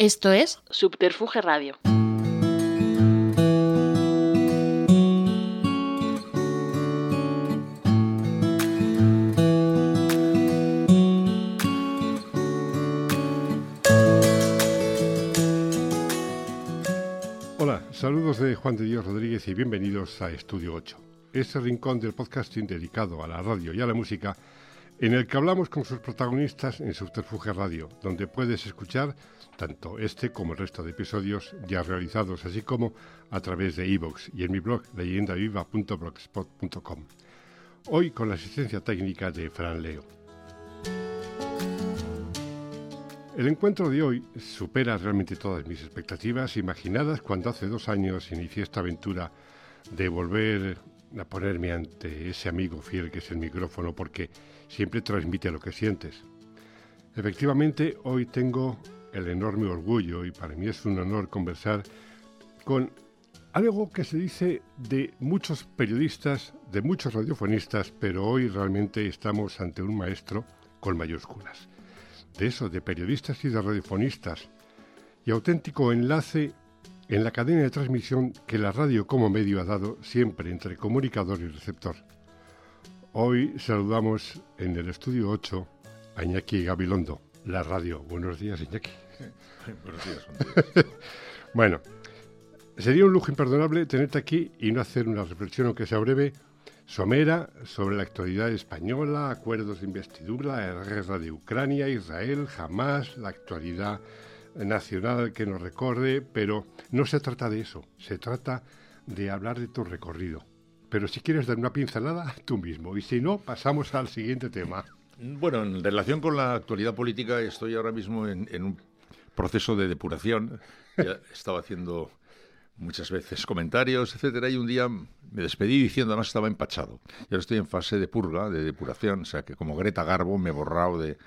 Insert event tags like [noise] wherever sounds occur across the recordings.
Esto es Subterfuge Radio. Hola, saludos de Juan de Dios Rodríguez y bienvenidos a Estudio 8, ese rincón del podcasting dedicado a la radio y a la música en el que hablamos con sus protagonistas en Subterfuge Radio, donde puedes escuchar tanto este como el resto de episodios ya realizados, así como a través de iVoox y en mi blog leyendaviva.blogspot.com. Hoy con la asistencia técnica de Fran Leo. El encuentro de hoy supera realmente todas mis expectativas imaginadas cuando hace dos años inicié esta aventura de volver a ponerme ante ese amigo fiel que es el micrófono porque siempre transmite lo que sientes. Efectivamente, hoy tengo el enorme orgullo y para mí es un honor conversar con algo que se dice de muchos periodistas, de muchos radiofonistas, pero hoy realmente estamos ante un maestro con mayúsculas. De eso, de periodistas y de radiofonistas, y auténtico enlace en la cadena de transmisión que la radio como medio ha dado siempre entre comunicador y receptor. Hoy saludamos en el estudio 8 a Iñaki Gabilondo la radio. Buenos días, Iñaki. [laughs] Buenos días, [laughs] Bueno, sería un lujo imperdonable tenerte aquí y no hacer una reflexión, aunque sea breve, somera sobre la actualidad española, acuerdos de investidura, la guerra de Ucrania, Israel, jamás, la actualidad nacional que nos recorre, pero no se trata de eso, se trata de hablar de tu recorrido. Pero si quieres dar una pincelada, [laughs] tú mismo, y si no, pasamos al siguiente tema. Bueno, en relación con la actualidad política, estoy ahora mismo en, un proceso de depuración. Ya [laughs] estaba haciendo muchas veces comentarios, etcétera, y un día me despedí diciendo, además estaba empachado. Y ahora estoy en fase de purga, de depuración, o sea que como Greta Garbo me he borrado de,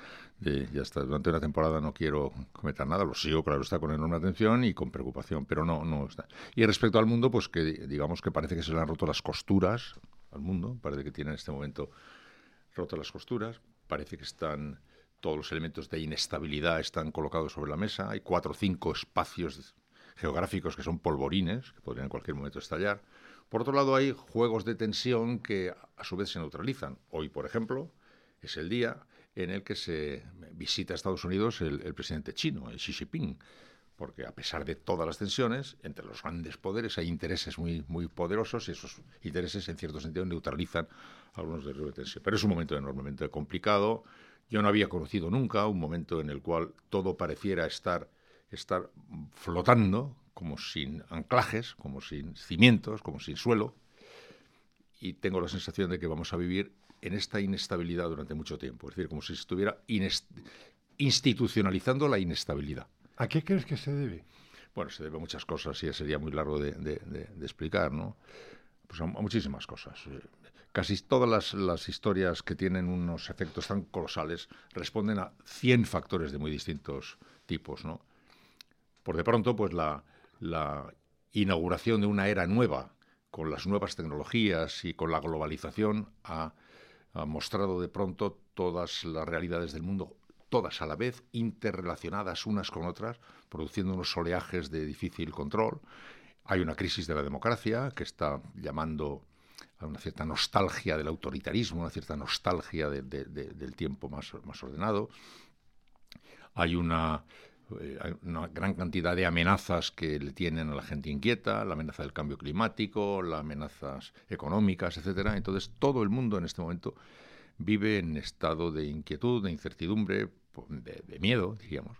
ya está, durante una temporada no quiero comentar nada, lo sigo, claro, está con enorme atención y con preocupación, pero no, no está. Y respecto al mundo, pues que digamos que parece que se le han roto las costuras al mundo, parece que tiene en este momento roto las costuras, parece que están todos los elementos de inestabilidad están colocados sobre la mesa. Hay cuatro o cinco espacios geográficos que son polvorines, que podrían en cualquier momento estallar. Por otro lado, hay juegos de tensión que a su vez se neutralizan. Hoy, por ejemplo, es el día en el que se visita a Estados Unidos el, presidente chino, el Xi Jinping porque a pesar de todas las tensiones, entre los grandes poderes hay intereses muy, muy poderosos y esos intereses, en cierto sentido, neutralizan algunos de los tensión. Pero es un momento enormemente complicado. Yo no había conocido nunca un momento en el cual todo pareciera estar, estar flotando, como sin anclajes, como sin cimientos, como sin suelo. Y tengo la sensación de que vamos a vivir en esta inestabilidad durante mucho tiempo. Es decir, como si estuviera institucionalizando la inestabilidad. ¿A qué crees que se debe? Bueno, se debe a muchas cosas y sería muy largo de, explicar, ¿no? Pues a, muchísimas cosas. Casi todas las, historias que tienen unos efectos tan colosales responden a 100 factores de muy distintos tipos, ¿no? Por de pronto, pues la, inauguración de una era nueva con las nuevas tecnologías y con la globalización ha mostrado de pronto todas las realidades del mundo todas a la vez, interrelacionadas unas con otras, produciendo unos oleajes de difícil control. Hay una crisis de la democracia que está llamando a una cierta nostalgia del autoritarismo, una cierta nostalgia del tiempo más, más ordenado. Hay una, hay una gran cantidad de amenazas que le tienen a la gente inquieta, la amenaza del cambio climático, las amenazas económicas, etcétera. Entonces todo el mundo en este momento vive en estado de inquietud, de incertidumbre, de, miedo, diríamos,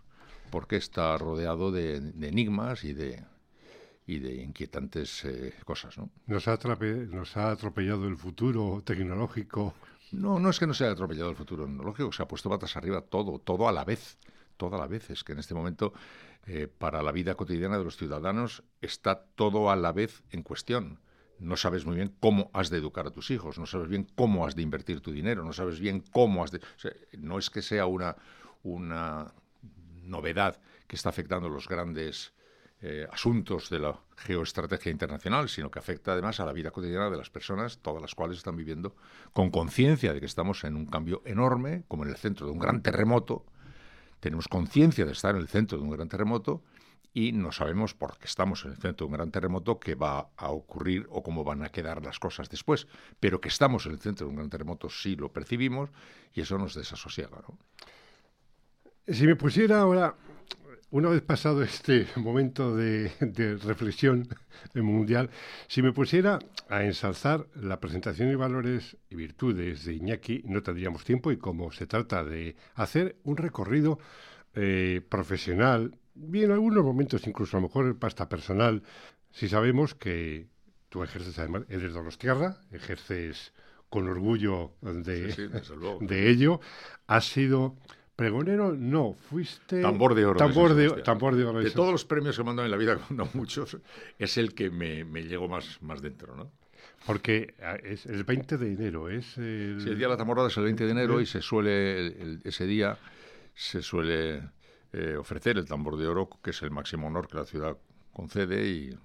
porque está rodeado de, enigmas y de, y de inquietantes eh, cosas. ¿no? ¿Nos, ha ¿Nos ha atropellado el futuro tecnológico? No, no es que no se haya atropellado el futuro tecnológico, se ha puesto patas arriba todo, todo a la vez, todo a la vez. Es que en este momento, eh, para la vida cotidiana de los ciudadanos, está todo a la vez en cuestión no sabes muy bien cómo has de educar a tus hijos, no sabes bien cómo has de invertir tu dinero, no sabes bien cómo has de... no es que sea una, una novedad que está afectando los grandes eh, asuntos de la geoestrategia internacional, sino que afecta además a la vida cotidiana de las personas, todas las cuales están viviendo con conciencia de que estamos en un cambio enorme, como en el centro de un gran terremoto, tenemos conciencia de estar en el centro de un gran terremoto y no sabemos, porque estamos en el centro de un gran terremoto, qué va a ocurrir o cómo van a quedar las cosas después. Pero que estamos en el centro de un gran terremoto sí lo percibimos y eso nos desasosiega. ¿no? Si me pusiera ahora, una vez pasado este [laughs] momento de, reflexión [laughs] mundial, si me pusiera a ensalzar la presentación y valores y virtudes de Iñaki, no tendríamos tiempo y como se trata de hacer un recorrido eh, profesional, bien en algunos momentos incluso a lo mejor pasta personal, si sabemos que tú ejerces además, eres de los tierra, ejerces con orgullo de, de ello, has sido pregonero, no, fuiste... Tambor de oro. Tambor de, tambor de oro. De todos los premios que me han dado en la vida, [laughs] cuando muchos, es el que me, me llegó más, más dentro, ¿no? Porque ah, es el 20 de enero, es el... Sí, el día de la tamborrada es el 20 de enero y se suele, ese día se suele eh, ofrecer el tambor de oro, que es el máximo honor que la ciudad concede y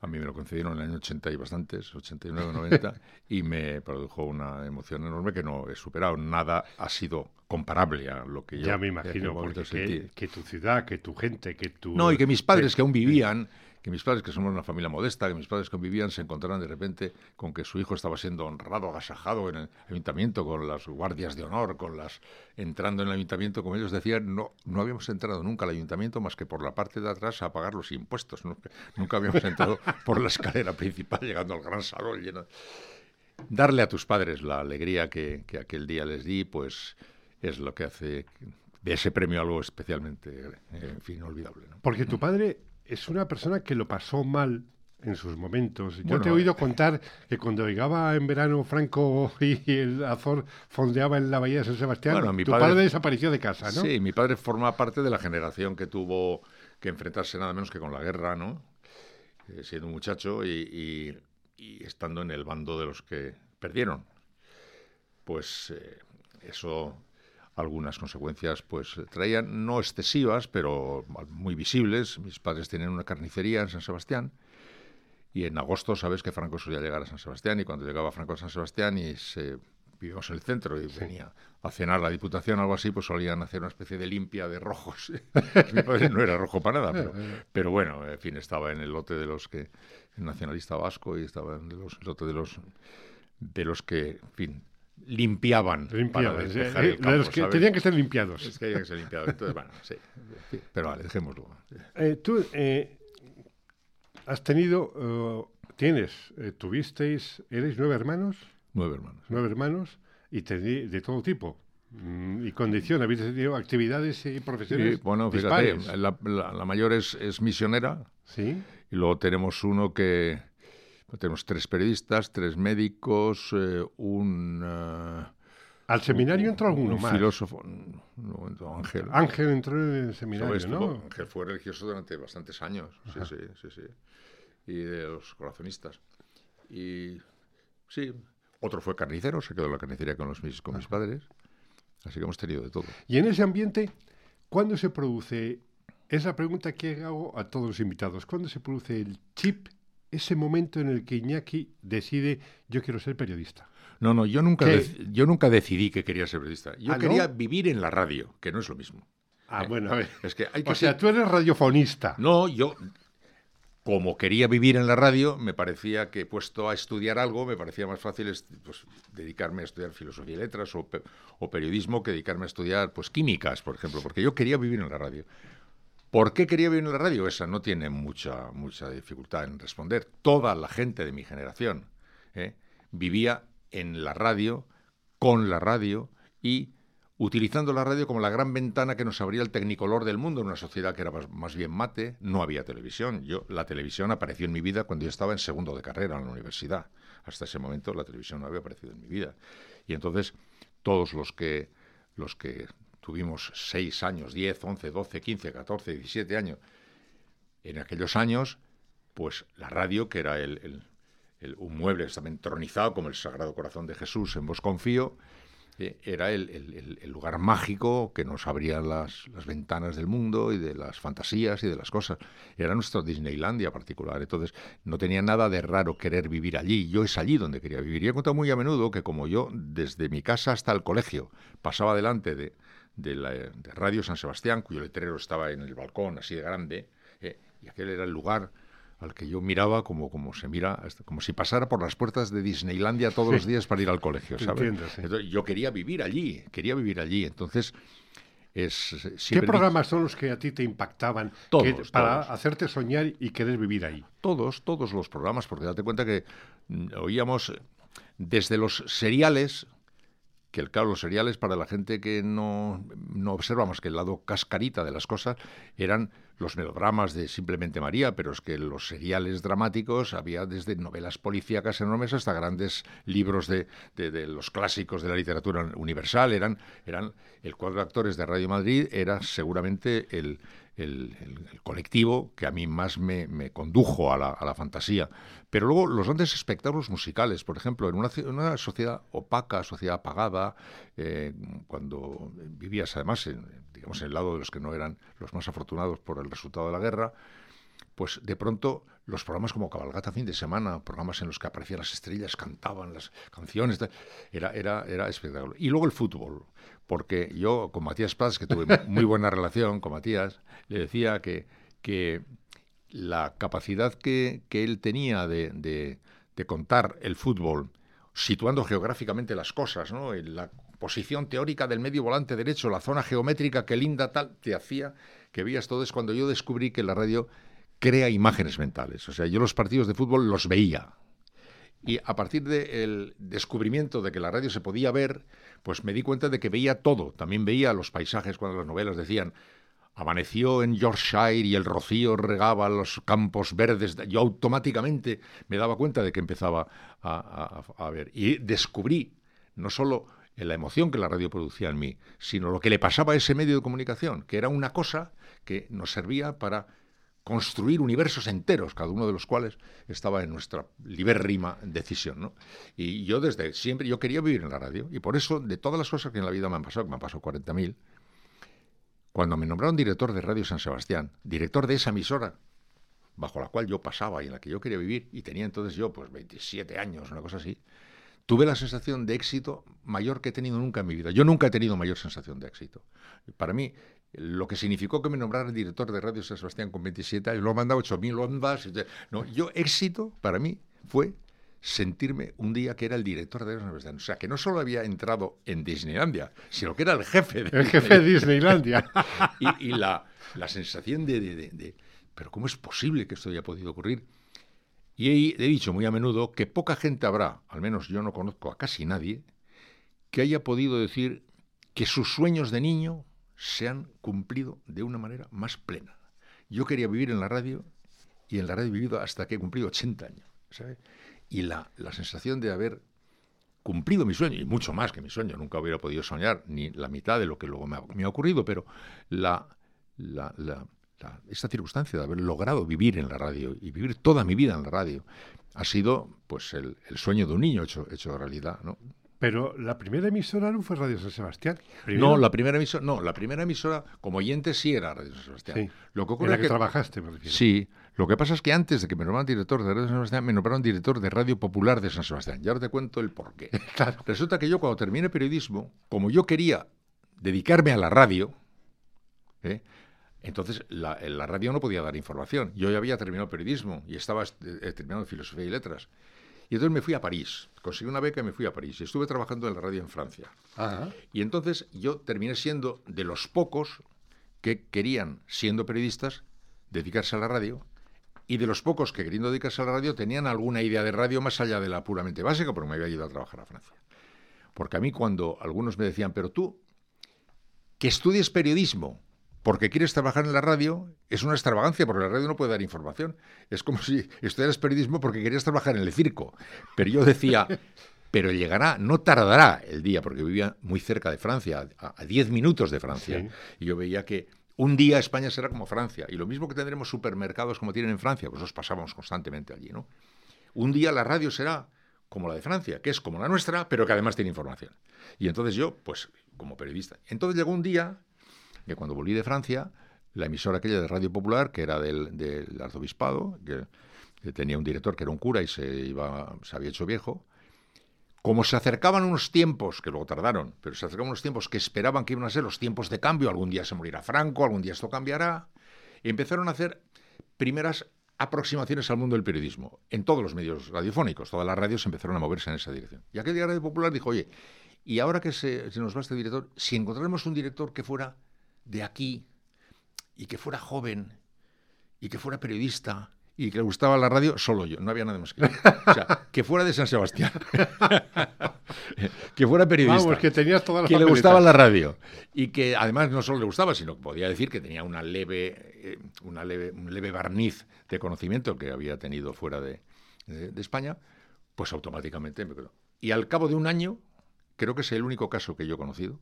a mí me lo concedieron en el año 80 y bastantes, 89, 90, [laughs] y me produjo una emoción enorme que no he superado. Nada ha sido comparable a lo que yo... Ya me imagino, porque que, que, tu ciudad, que tu gente, que tu... No, y que mis padres que aún vivían que mis padres, que somos una familia modesta, que mis padres convivían, se encontraron de repente con que su hijo estaba siendo honrado, agasajado en el ayuntamiento, con las guardias de honor, con las entrando en el ayuntamiento, como ellos decían, no, no habíamos entrado nunca al ayuntamiento más que por la parte de atrás a pagar los impuestos. Nunca habíamos entrado [laughs] por la escalera principal, llegando al gran salón lleno. Darle a tus padres la alegría que, que aquel día les di, pues es lo que hace de ese premio algo especialmente, en fin, inolvidable. Porque tu padre es una persona que lo pasó mal en sus momentos. Yo te he oído contar que cuando llegaba en verano Franco [laughs] y el Azor fondeaba en la bahía de San Sebastián, mi tu padre, desapareció de casa, ¿no? Sí, mi padre forma parte de la generación que tuvo que enfrentarse nada menos que con la guerra, ¿no? Eh, siendo un muchacho y, estando en el bando de los que perdieron. Pues eh, eso algunas consecuencias pues traían no excesivas, pero muy visibles. Mis padres tienen una carnicería en San Sebastián y en agosto sabes que Franco solía llegar a San Sebastián y cuando llegaba Franco a San Sebastián y se vivíamos en el centro y venía a cenar la Diputación o algo así, pues solían hacer una especie de limpia de rojos. [laughs] Mi padre no era rojo para nada, pero, pero, bueno, en fin, estaba en el lote de los que, el nacionalista vasco y estaba en el lote de los de los que, en fin, limpiaban. Limpiaban, los que tenían que ser limpiados. Es que tenían que ser limpiados. Entonces, bueno, sí. Pero vale, dejémoslo. Eh, tú eh, has tenido, uh, tienes, eh, tuvisteis, ¿eres nueve hermanos? Nueve hermanos. Nueve hermanos y de todo tipo. Mm, y condición, ¿habéis tenido actividades y profesiones? Sí, bueno, fíjate, la, la, mayor es, es misionera. Sí. Y luego tenemos uno que, tenemos tres periodistas, tres médicos, eh, un... Eh, ¿Al seminario entró alguno un más? filósofo, no, entró Ángel. Ángel entró en el seminario, ¿no? Ángel fue religioso durante bastantes años, sí, sí, sí, sí. Y de los corazonistas. Y sí, otro fue carnicero, se quedó en la carnicería con, los, mis, con mis padres. Así que hemos tenido de todo. Y en ese ambiente, ¿cuándo se produce? Es la pregunta que hago a todos los invitados. ¿Cuándo se produce el chip ese momento en el que Iñaki decide yo quiero ser periodista? No, no, yo nunca, yo nunca decidí que quería ser periodista. Yo ¿Ah, quería vivir en la radio, que no es lo mismo. Ah, eh, bueno. Es que hay que o sea, tú eres radiofonista. No, yo, como quería vivir en la radio, me parecía que puesto a estudiar algo, me parecía más fácil pues, dedicarme a estudiar filosofía y letras o, o, periodismo que dedicarme a estudiar pues, químicas, por ejemplo, porque yo quería vivir en la radio. ¿Por qué quería vivir en la radio? Esa no tiene mucha, mucha dificultad en responder. Toda la gente de mi generación ¿eh? vivía en la radio, con la radio y utilizando la radio como la gran ventana que nos abría el tecnicolor del mundo en una sociedad que era más, bien mate, no había televisión. Yo la televisión apareció en mi vida cuando yo estaba en segundo de carrera en la universidad. Hasta ese momento la televisión no había aparecido en mi vida. Y entonces todos los que los que tuvimos seis años, diez, once, doce, quince, catorce, diecisiete años. En aquellos años, pues la radio, que era el, un mueble que estaba entronizado como el Sagrado Corazón de Jesús en Vos Confío, eh, era el, lugar mágico que nos abría las, las, ventanas del mundo y de las fantasías y de las cosas. Era nuestra Disneylandia particular. Entonces, no tenía nada de raro querer vivir allí. Yo es allí donde quería vivir. Y he contado muy a menudo que como yo, desde mi casa hasta el colegio, pasaba delante de, de, la, de Radio San Sebastián, cuyo letrero estaba en el balcón, así de grande, eh, y aquel era el lugar al que yo miraba como, como se mira, como si pasara por las puertas de Disneylandia todos los días para ir al colegio, ¿sabes? yo quería vivir allí, quería vivir allí. Entonces, es, ¿Qué programas son los que a ti te impactaban todos, para hacerte soñar y querer vivir ahí? Todos, todos los programas, porque date cuenta que mm, oíamos desde los seriales, que el claro, los seriales para la gente que no, no observa más que el lado cascarita de las cosas, eran los melodramas de Simplemente María, pero es que los seriales dramáticos había desde novelas policíacas enormes hasta grandes libros de, de, los clásicos de la literatura universal. Eran, eran el cuadro de actores de Radio Madrid era seguramente el, el, colectivo que a mí más me, condujo a la, fantasía. Pero luego los grandes espectáculos musicales, por ejemplo, en una, sociedad opaca, sociedad apagada, eh, cuando vivías además, en, digamos, en el lado de los que no eran los más afortunados por el resultado de la guerra, pues de pronto los programas como Cabalgata fin de semana, programas en los que aparecían las estrellas, cantaban las canciones, era, era, era espectacular. Y luego el fútbol, porque yo con Matías Paz, que tuve [laughs] muy buena relación con Matías, le decía que, que la capacidad que, que él tenía de, de, contar el fútbol, situando geográficamente las cosas, ¿no? la posición teórica del medio volante derecho, la zona geométrica que linda tal, te hacía que veías todo. Es cuando yo descubrí que la radio crea imágenes mentales. O sea, yo los partidos de fútbol los veía. Y a partir del descubrimiento de que la radio se podía ver, pues me di cuenta de que veía todo. También veía los paisajes cuando las novelas decían amaneció en Yorkshire y el rocío regaba los campos verdes. Yo automáticamente me daba cuenta de que empezaba a, a ver. Y descubrí no solo la emoción que la radio producía en mí, sino lo que le pasaba a ese medio de comunicación, que era una cosa que nos servía para construir universos enteros, cada uno de los cuales estaba en nuestra libérrima decisión. ¿no? Y yo desde siempre, yo quería vivir en la radio, y por eso, de todas las cosas que en la vida me han pasado, que me han pasado 40.000, cuando me nombraron director de Radio San Sebastián, director de esa emisora, bajo la cual yo pasaba y en la que yo quería vivir, y tenía entonces yo pues 27 años, una cosa así, tuve la sensación de éxito mayor que he tenido nunca en mi vida. Yo nunca he tenido mayor sensación de éxito. Para mí, lo que significó que me nombraran director de Radio San Sebastián con 27 años, lo han mandado 8.000 ondas. No, yo éxito para mí fue sentirme un día que era el director de Radio San Sebastián. O sea, que no solo había entrado en Disneylandia, sino que era el jefe de El jefe de Disneylandia. [laughs] y, la, sensación de, de, pero ¿cómo es posible que esto haya podido ocurrir? Y he dicho muy a menudo que poca gente habrá, al menos yo no conozco a casi nadie, que haya podido decir que sus sueños de niño se han cumplido de una manera más plena. Yo quería vivir en la radio y en la radio he vivido hasta que he cumplido 80 años. Y la, sensación de haber cumplido mi sueño, y mucho más que mi sueño, nunca hubiera podido soñar ni la mitad de lo que luego me ha, ocurrido, pero la, la, esta circunstancia de haber logrado vivir en la radio y vivir toda mi vida en la radio ha sido pues el, el sueño de un niño hecho, hecho realidad. ¿no? Pero la primera emisora no fue Radio San Sebastián. No, la primera emisora, no, la primera emisora como oyente sí era Radio San Sebastián. Sí. Lo que ocurre que, trabajaste, me refiero. Sí. Lo que pasa es que antes de que me nombraran director de Radio San Sebastián, me nombraron director de Radio Popular de San Sebastián. Ya ahora te cuento el porqué. [laughs] claro. Resulta que yo cuando terminé periodismo, como yo quería dedicarme a la radio, ¿eh? entonces la, la, radio no podía dar información. Yo ya había terminado periodismo y estaba eh, terminando filosofía y letras. Y entonces me fui a París, conseguí una beca y me fui a París. Y estuve trabajando en la radio en Francia. Y entonces yo terminé siendo de los pocos que querían, siendo periodistas, dedicarse a la radio. Y de los pocos que queriendo dedicarse a la radio tenían alguna idea de radio más allá de la puramente básica, porque me había ido a trabajar a Francia. Porque a mí cuando algunos me decían, pero tú, que estudies periodismo, porque quieres trabajar en la radio, es una extravagancia, porque la radio no puede dar información. Es como si estudiaras periodismo porque querías trabajar en el circo. Pero yo decía, [laughs] pero llegará, no tardará el día, porque vivía muy cerca de Francia, a 10 minutos de Francia. Y yo veía que un día España será como Francia. Y lo mismo que tendremos supermercados como tienen en Francia, pues nos pasábamos constantemente allí, ¿no? Un día la radio será como la de Francia, que es como la nuestra, pero que además tiene información. Y entonces yo, pues, como periodista. Entonces llegó un día que cuando volví de Francia, la emisora aquella de Radio Popular, que era del, arzobispado, que, tenía un director que era un cura y se, iba, se había hecho viejo, como se acercaban unos tiempos, que luego tardaron, pero se acercaban unos tiempos que esperaban que iban a ser los tiempos de cambio, algún día se morirá Franco, algún día esto cambiará, empezaron a hacer primeras aproximaciones al mundo del periodismo, en todos los medios radiofónicos, todas las radios empezaron a moverse en esa dirección. Y aquel día Radio Popular dijo, oye, y ahora que se, nos va este director, si encontráramos un director que fuera de aquí, y que fuera joven, y que fuera periodista, y que le gustaba la radio, solo yo, no había nada más que yo. O sea, [laughs] que fuera de San Sebastián. [laughs] que fuera periodista. Vamos, tenías Que le gustaba la radio. Y que además no solo le gustaba, sino que podía decir que tenía una leve, eh, una leve, un leve barniz de conocimiento que había tenido fuera de, de España, pues automáticamente me quedó. Y al cabo de un año, creo que es el único caso que yo he conocido,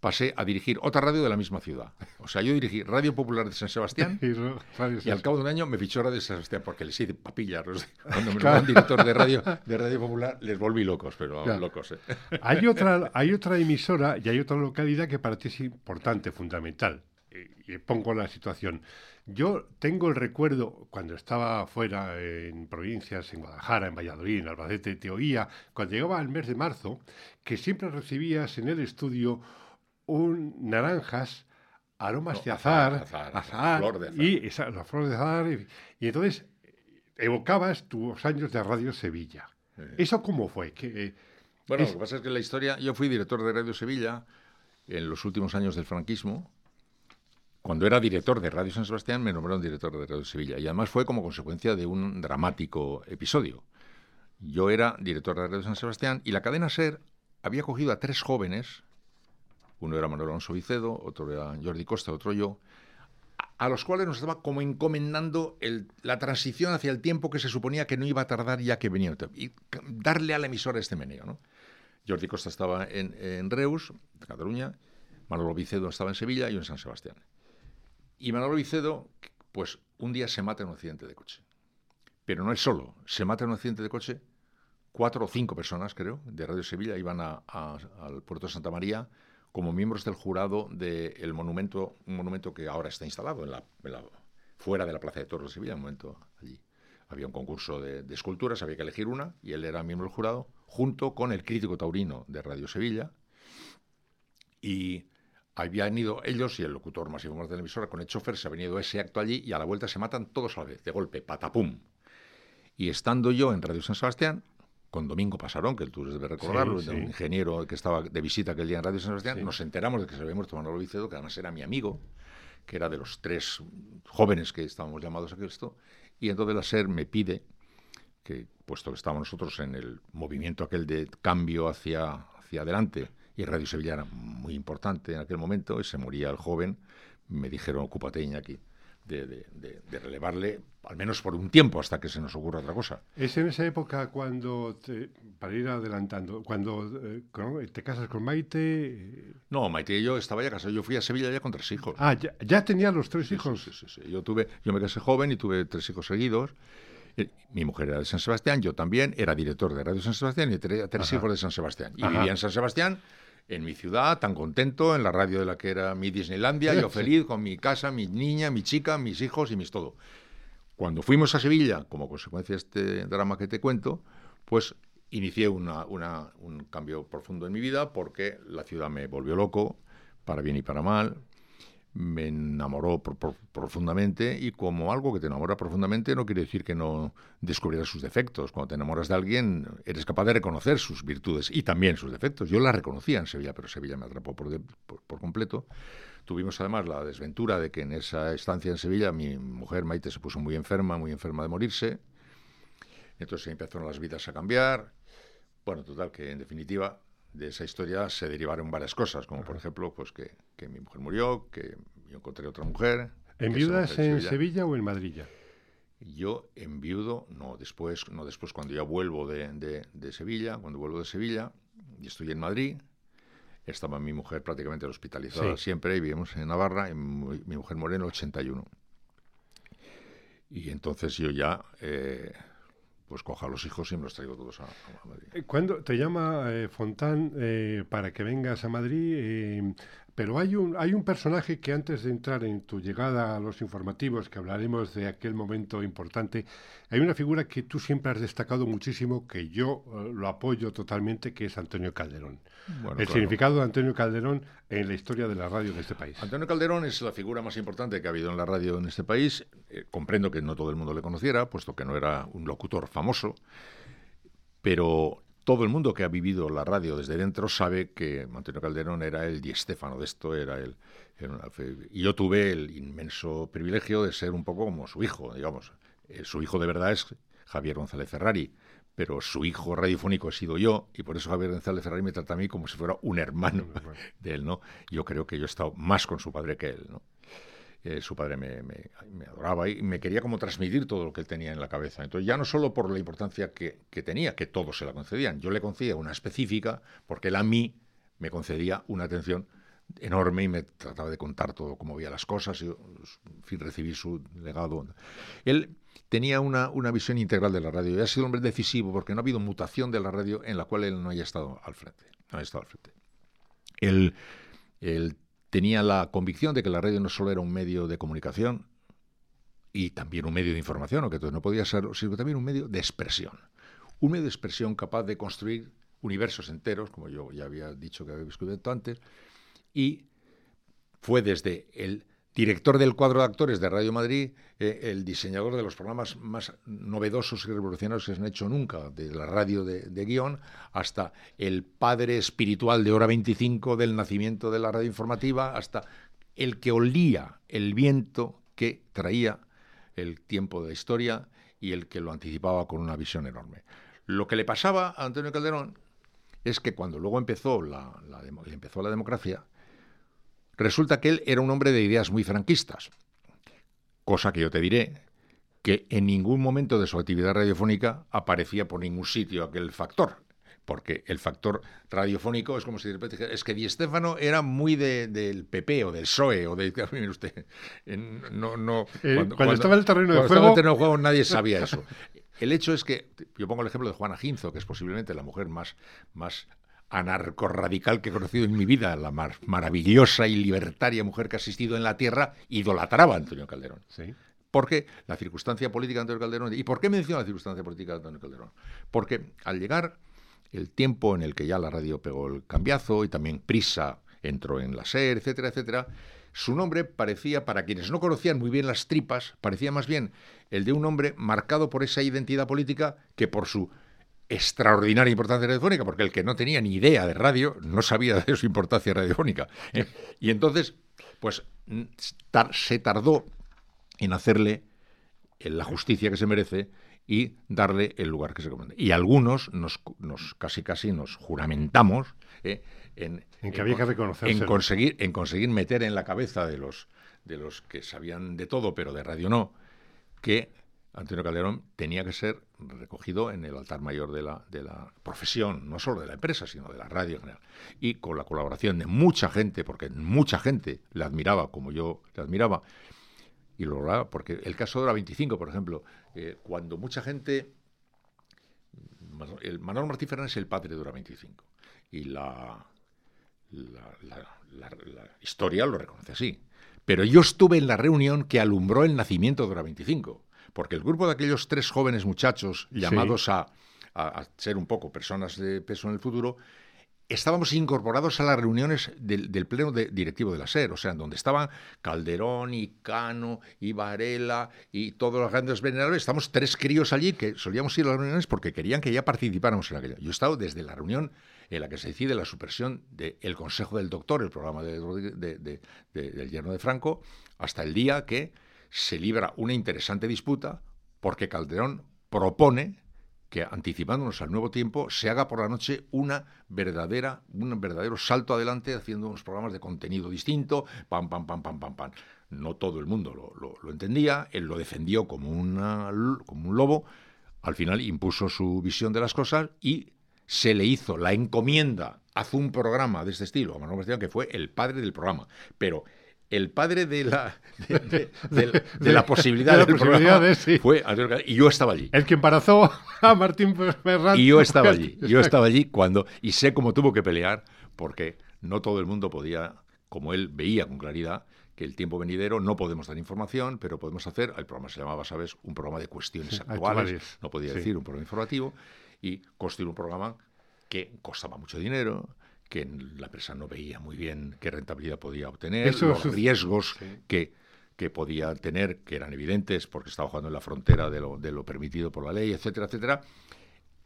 pasé a dirigir otra radio de la misma ciudad. O sea, yo dirigí Radio Popular de San Sebastián [laughs] y, al cabo de un año me fichó Radio San Sebastián porque les hice papilla. [laughs] Cuando me claro. director de radio, de radio Popular les volví locos, pero locos. ¿eh? [laughs] Hay, otra, hay otra emisora y hay otra localidad que para ti es importante, fundamental. Y, pongo la situación. Yo tengo el recuerdo, cuando estaba fuera en provincias, en Guadalajara, en Valladolid, en Albacete, te oía, cuando llegaba el mes de marzo, que siempre recibías en el estudio un naranjas, aromas de azar, azar, flor de azar. y esa, la flor de azar, y, entonces evocabas tus años de Radio Sevilla. ¿Eso cómo fue? Que, bueno, lo que pasa es que la historia, yo fui director de Radio Sevilla en los últimos años del franquismo. Cuando era director de Radio San Sebastián, me nombraron director de Radio Sevilla. Y además fue como consecuencia de un dramático episodio. Yo era director de Radio San Sebastián y la cadena SER había cogido a tres jóvenes uno era Manuel Alonso Vicedo, otro era Jordi Costa, otro yo, a los cuales nos estaba como encomendando la transición hacia el tiempo que se suponía que no iba a tardar ya que venía. Y darle a la emisora este meneo. ¿no? Jordi Costa estaba en, Reus, Cataluña, Manolo Vicedo estaba en Sevilla y yo en San Sebastián. Y Manolo Vicedo, pues un día se mata en un accidente de coche. Pero no es solo, se mata en un accidente de coche, cuatro o cinco personas, creo, de Radio Sevilla iban al puerto de Santa María como miembros del jurado del monumento, un monumento que ahora está instalado en la, fuera de la Plaza de Toros de Sevilla, un momento allí. Había un concurso de, esculturas, había que elegir una, y él era miembro del jurado, junto con el crítico taurino de Radio Sevilla. Y habían ido ellos y el locutor más famoso de la emisora con el chofer, se ha venido ese acto allí y a la vuelta se matan todos a la vez, de golpe, patapum. Y estando yo en Radio San Sebastián, con Domingo Pasarón, que tú debes recordarlo, un ingeniero que estaba de visita aquel día en Radio San Sebastián, nos enteramos de que se había muerto Manolo Vicedo, que además era mi amigo, que era de los tres jóvenes que estábamos llamados a esto, y entonces la SER me pide que, puesto que estábamos nosotros en el movimiento aquel de cambio hacia, hacia adelante, y Radio Sevilla era muy importante en aquel momento, y se moría el joven, me dijeron, ocúpate aquí de, relevarle, al menos por un tiempo, hasta que se nos ocurra otra cosa. Es en esa época cuando, para ir adelantando, cuando eh, te casas con Maite... Eh, no, Maite y yo estaba ya casado, yo fui a Sevilla ya con tres hijos. Ah, ya, ya tenía los tres hijos. Sí, sí, sí, Yo, tuve, yo me casé joven y tuve tres hijos seguidos. Eh, mi mujer era de San Sebastián, yo también, era director de Radio San Sebastián y tenía tres hijos de San Sebastián. Y vivía en San Sebastián en mi ciudad, tan contento, en la radio de la que era mi Disneylandia, yo feliz con mi casa, mi niña, mi chica, mis hijos y mis todo. Cuando fuimos a Sevilla, como consecuencia de este drama que te cuento, pues inicié una, un cambio profundo en mi vida porque la ciudad me volvió loco, para bien y para mal, me enamoró profundamente y como algo que te enamora profundamente no quiere decir que no descubrieras sus defectos. Cuando te enamoras de alguien eres capaz de reconocer sus virtudes y también sus defectos. Yo las reconocía en Sevilla, pero Sevilla me atrapó por, por, completo. Tuvimos además la desventura de que en esa estancia en Sevilla mi mujer Maite se puso muy enferma, muy enferma de morirse. Entonces empezaron las vidas a cambiar. Bueno, total, que en definitiva de esa historia se derivaron varias cosas, como por ejemplo, pues que, mi mujer murió, que yo encontré otra mujer. ¿En viudas en Sevilla. o en Madrid Yo en viudo, no después, no después cuando ya vuelvo de, Sevilla, cuando vuelvo de Sevilla y estoy en Madrid, estaba mi mujer prácticamente hospitalizada siempre y vivimos en Navarra, y mi, mujer Moreno 81. Y entonces yo ya eh, pues coja a los hijos y me los traigo todos a, Madrid. Eh, ¿Cuándo te llama eh, Fontán eh, para que vengas a Madrid? Pero hay un, hay un personaje que antes de entrar en tu llegada a los informativos, que hablaremos de aquel momento importante, hay una figura que tú siempre has destacado muchísimo, que yo eh, lo apoyo totalmente, que es Antonio Calderón. el significado de Antonio Calderón en la historia de la radio en este país. Antonio Calderón es la figura más importante que ha habido en la radio en este país. Eh, comprendo que no todo el mundo le conociera, puesto que no era un locutor famoso, pero todo el mundo que ha vivido la radio desde dentro sabe que Antonio Calderón era el Di Stefano de esto, era el... y yo tuve el inmenso privilegio de ser un poco como su hijo, digamos. Eh, su hijo de verdad es Javier González Ferrari, pero su hijo radiofónico he sido yo, y por eso Javier González Ferrari me trata a mí como si fuera un hermano de él, ¿no? Yo creo que yo he estado más con su padre que él, ¿no? Eh, su padre me, adoraba y me quería como transmitir todo lo que él tenía en la cabeza. Entonces, ya no solo por la importancia que, tenía, que todos se la concedían, yo le concedía una específica porque él a mí me concedía una atención enorme y me trataba de contar todo cómo veía las cosas y fin, recibir su legado. Él tenía una, visión integral de la radio y ha sido un hombre decisivo porque no ha habido mutación de la radio en la cual él no haya estado al frente. No estado al frente. Él, él tenía la convicción de que la radio no solo era un medio de comunicación y también un medio de información, o que no podía ser, sino también un medio de expresión. Un medio de expresión capaz de construir universos enteros, como yo ya había dicho que había descubierto antes, y fue desde el director del cuadro de actores de Radio Madrid, eh, el diseñador de los programas más novedosos y revolucionarios que se han hecho nunca, de la radio de, guion, hasta el padre espiritual de Hora 25 del nacimiento de la radio informativa, hasta el que olía el viento que traía el tiempo de la historia y el que lo anticipaba con una visión enorme. Lo que le pasaba a Antonio Calderón es que cuando luego empezó la, empezó la democracia, Resulta que él era un hombre de ideas muy franquistas, cosa que yo te diré que en ningún momento de su actividad radiofónica aparecía por ningún sitio aquel factor, porque el factor radiofónico es como si es que Di Stefano era muy del PP o del PSOE o de [laughs] mire usted no no eh, cuando, estaba en el terreno de juego, el juego nadie sabía eso. El hecho es que yo pongo el ejemplo de Juana Ginzo que es posiblemente la mujer más más anarco-radical que he conocido en mi vida, la maravillosa y libertaria mujer que ha asistido en la tierra, idolatraba a Antonio Calderón. Sí. Porque la circunstancia política de Antonio Calderón. ¿Y por qué menciono la circunstancia política de Antonio Calderón? Porque al llegar el tiempo en el que ya la radio pegó el cambiazo y también Prisa entró en la SER, etcétera, etcétera, su nombre parecía, para quienes no conocían muy bien las tripas, parecía más bien el de un hombre marcado por esa identidad política que por su extraordinaria importancia radiofónica, porque el que no tenía ni idea de radio no sabía de su importancia radiofónica. ¿eh? [laughs] Y entonces, pues se tardó en hacerle la justicia que se merece y darle el lugar que se comanda. Y algunos nos, casi casi nos juramentamos ¿eh? en, que había que en conseguir en conseguir meter en la cabeza de los de los que sabían de todo pero de radio no que Antonio Calderón tenía que ser recogido en el altar mayor de la, la profesión, no solo de la empresa, sino de la radio en general. Y con la colaboración de mucha gente, porque mucha gente le admiraba como yo le admiraba, y lo lograba, porque el caso de la 25, por ejemplo, eh, cuando mucha gente... El Manuel Martí Fernández es el padre de Hora 25, y la, la, historia lo reconoce así. Pero yo estuve en la reunión que alumbró el nacimiento de Hora 25 porque el grupo de aquellos tres jóvenes muchachos llamados a, ser un poco personas de peso en el futuro, estábamos incorporados a las reuniones del, pleno directivo de la SER, o sea, en donde estaban Calderón y Cano y Varela y todos los grandes venerables, estamos tres críos allí que solíamos ir a las reuniones porque querían que ya participáramos en aquello. Yo he estado desde la reunión en la que se decide la supresión del Consejo del Doctor, el programa del yerno de Franco, hasta el día que se libra una interesante disputa porque Calderón propone que anticipándonos al nuevo tiempo se haga por la noche una verdadera un verdadero salto adelante haciendo unos programas de contenido distinto pam pam pam pam pam pam. No todo el mundo lo, entendía él lo defendió como una como un lobo al final impuso su visión de las cosas y se le hizo la encomienda haz un programa de este estilo a Manuel que fue el padre del programa. Pero el padre de la [laughs] de, la posibilidad, de sí. fue y yo estaba allí. El que embarazó [laughs] a Martín Ferrand. Y yo estaba allí. Yo estaba allí cuando y sé cómo tuvo que pelear porque no todo el mundo podía como él veía con claridad, que el tiempo venidero no podemos dar información, pero podemos hacer, el programa se llamaba, ¿sabes?, un programa de cuestiones actuales, no podía decir un programa informativo, y construir un programa que costaba mucho dinero, que la empresa no veía muy bien qué rentabilidad podía obtener, los riesgos que, que podía tener, que eran evidentes porque estaba jugando en la frontera de lo, de lo permitido por la ley, etcétera, etcétera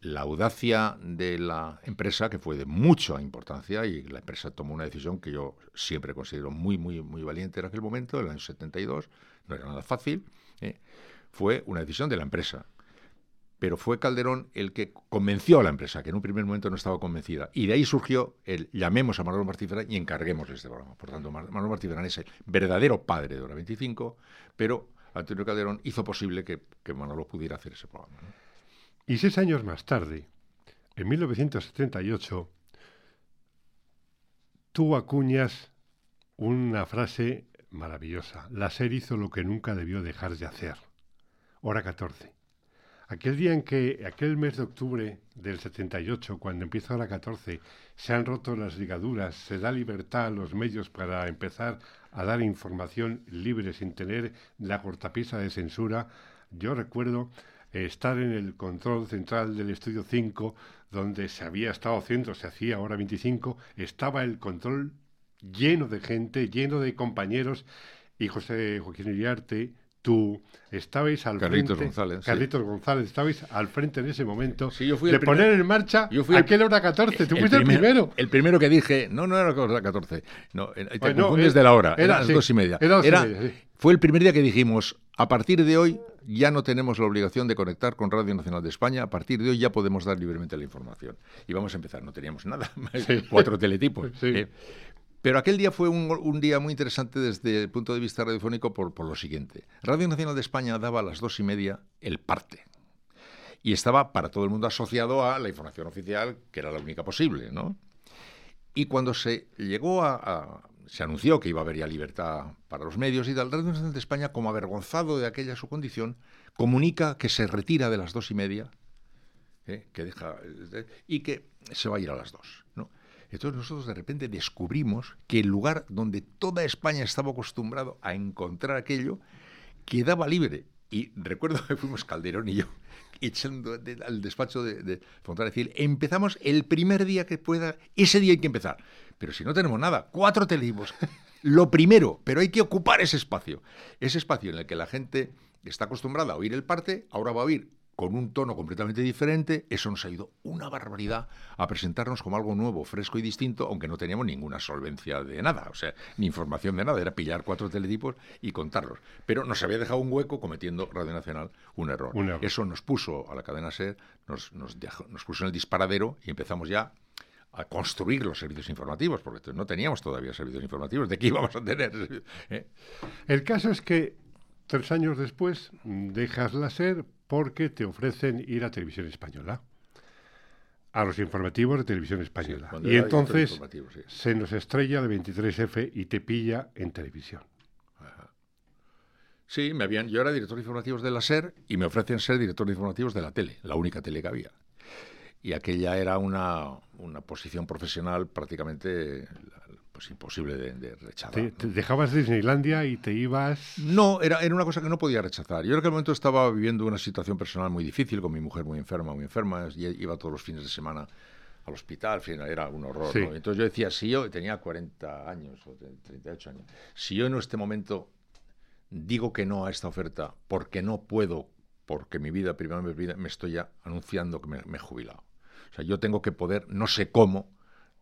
la audacia de la empresa, que fue de mucha importancia, y la empresa tomó una decisión que yo siempre considero muy, muy, muy valiente en aquel momento, en el año 72, no era nada fácil, ¿eh? fue una decisión de la empresa. Pero fue Calderón el que convenció a la empresa, que en un primer momento no estaba convencida. Y de ahí surgió el llamemos a Manuel Martí y encarguemos este programa. Por tanto, Manuel Martí es el verdadero padre de Hora 25, pero Antonio Calderón hizo posible que, que Manolo pudiera hacer ese programa. Y seis años más tarde, en 1978, tú acuñas una frase maravillosa. La SER hizo lo que nunca debió dejar de hacer. Hora 14. Aquel día en que, aquel mes de octubre del 78, cuando empieza hora 14, se han roto las ligaduras, se da libertad a los medios para empezar a dar información libre sin tener la cortapisa de censura, yo recuerdo estar en el control central del estudio 5, donde se había estado haciendo, se hacía ahora 25, estaba el control lleno de gente, lleno de compañeros, y José Joaquín Iriarte, tú estabais al Carlitos frente. González. Carlitos González, estabais al frente en ese momento sí, yo fui de el primer, poner en marcha yo fui aquel hora 14. Tú fuiste el, primer, primero. El primero que dije, no, no era la hora 14. No, te Bueno, confundes era- de la hora. era las sí, dos y media. era dos y Era- media, sí. Fue el primer día que dijimos, a partir de hoy ya no tenemos la obligación de conectar con Radio Nacional de España. A partir de hoy ya podemos dar libremente la información. Y vamos a empezar. No teníamos nada. [laughs] Cuatro teletipos. Sí. ¿eh? Pero aquel día fue un, día muy interesante desde el punto de vista radiofónico por, lo siguiente. Radio Nacional de España daba a las dos y media el parte. Y estaba para todo el mundo asociado a la información oficial, que era la única posible, ¿no? Y cuando se llegó a, se anunció que iba a haber ya libertad para los medios y tal, Radio Nacional de España, como avergonzado de aquella su condición, comunica que se retira de las dos y media, ¿eh? que deja eh, y que se va a ir a las dos. Entonces nosotros de repente descubrimos que el lugar donde toda España estaba acostumbrado a encontrar aquello quedaba libre. Y recuerdo que fuimos Calderón y yo [laughs] echando de- al despacho de, de Fontana decir, empezamos el primer día que pueda, ese día hay que empezar. Pero si no tenemos nada, cuatro teletipos. [laughs] Lo primero, pero hay que ocupar ese espacio. Ese espacio en el que la gente está acostumbrada a oír el parte, ahora va a oír con un tono completamente diferente, eso nos ha ido una barbaridad a presentarnos como algo nuevo, fresco y distinto, aunque no teníamos ninguna solvencia de nada, o sea, ni información de nada, era pillar cuatro teletipos y contarlos. Pero nos había dejado un hueco cometiendo Radio Nacional un error. Un error. Eso nos puso a la cadena SER, nos, nos, dejó- nos puso en el disparadero y empezamos ya a construir los servicios informativos, porque no teníamos todavía servicios informativos, ¿de qué íbamos a tener? ¿Eh? El caso es que tres años después dejas la SER porque te ofrecen ir a Televisión Española. A los informativos de Televisión Española. y entonces sí. se nos estrella el 23F y te pilla en televisión. Sí, me habían, yo era director de informativos de la SER y me ofrecen ser director de informativos de la tele, la única tele que había. Y aquella era una, una posición profesional prácticamente pues, imposible de, de rechazar. Te, dejabas Disneylandia y te ibas... No, era, era una cosa que no podía rechazar. Yo en aquel momento estaba viviendo una situación personal muy difícil, con mi mujer muy enferma, muy enferma, y iba todos los fines de semana al hospital, era un horror. Sí. ¿no? Entonces yo decía, si yo tenía 40 años o 38 años, si yo en este momento digo que no a esta oferta porque no puedo, porque mi vida, primero mi vida, me estoy ya anunciando que me, me he jubilado. O sea, yo tengo que poder, no sé cómo,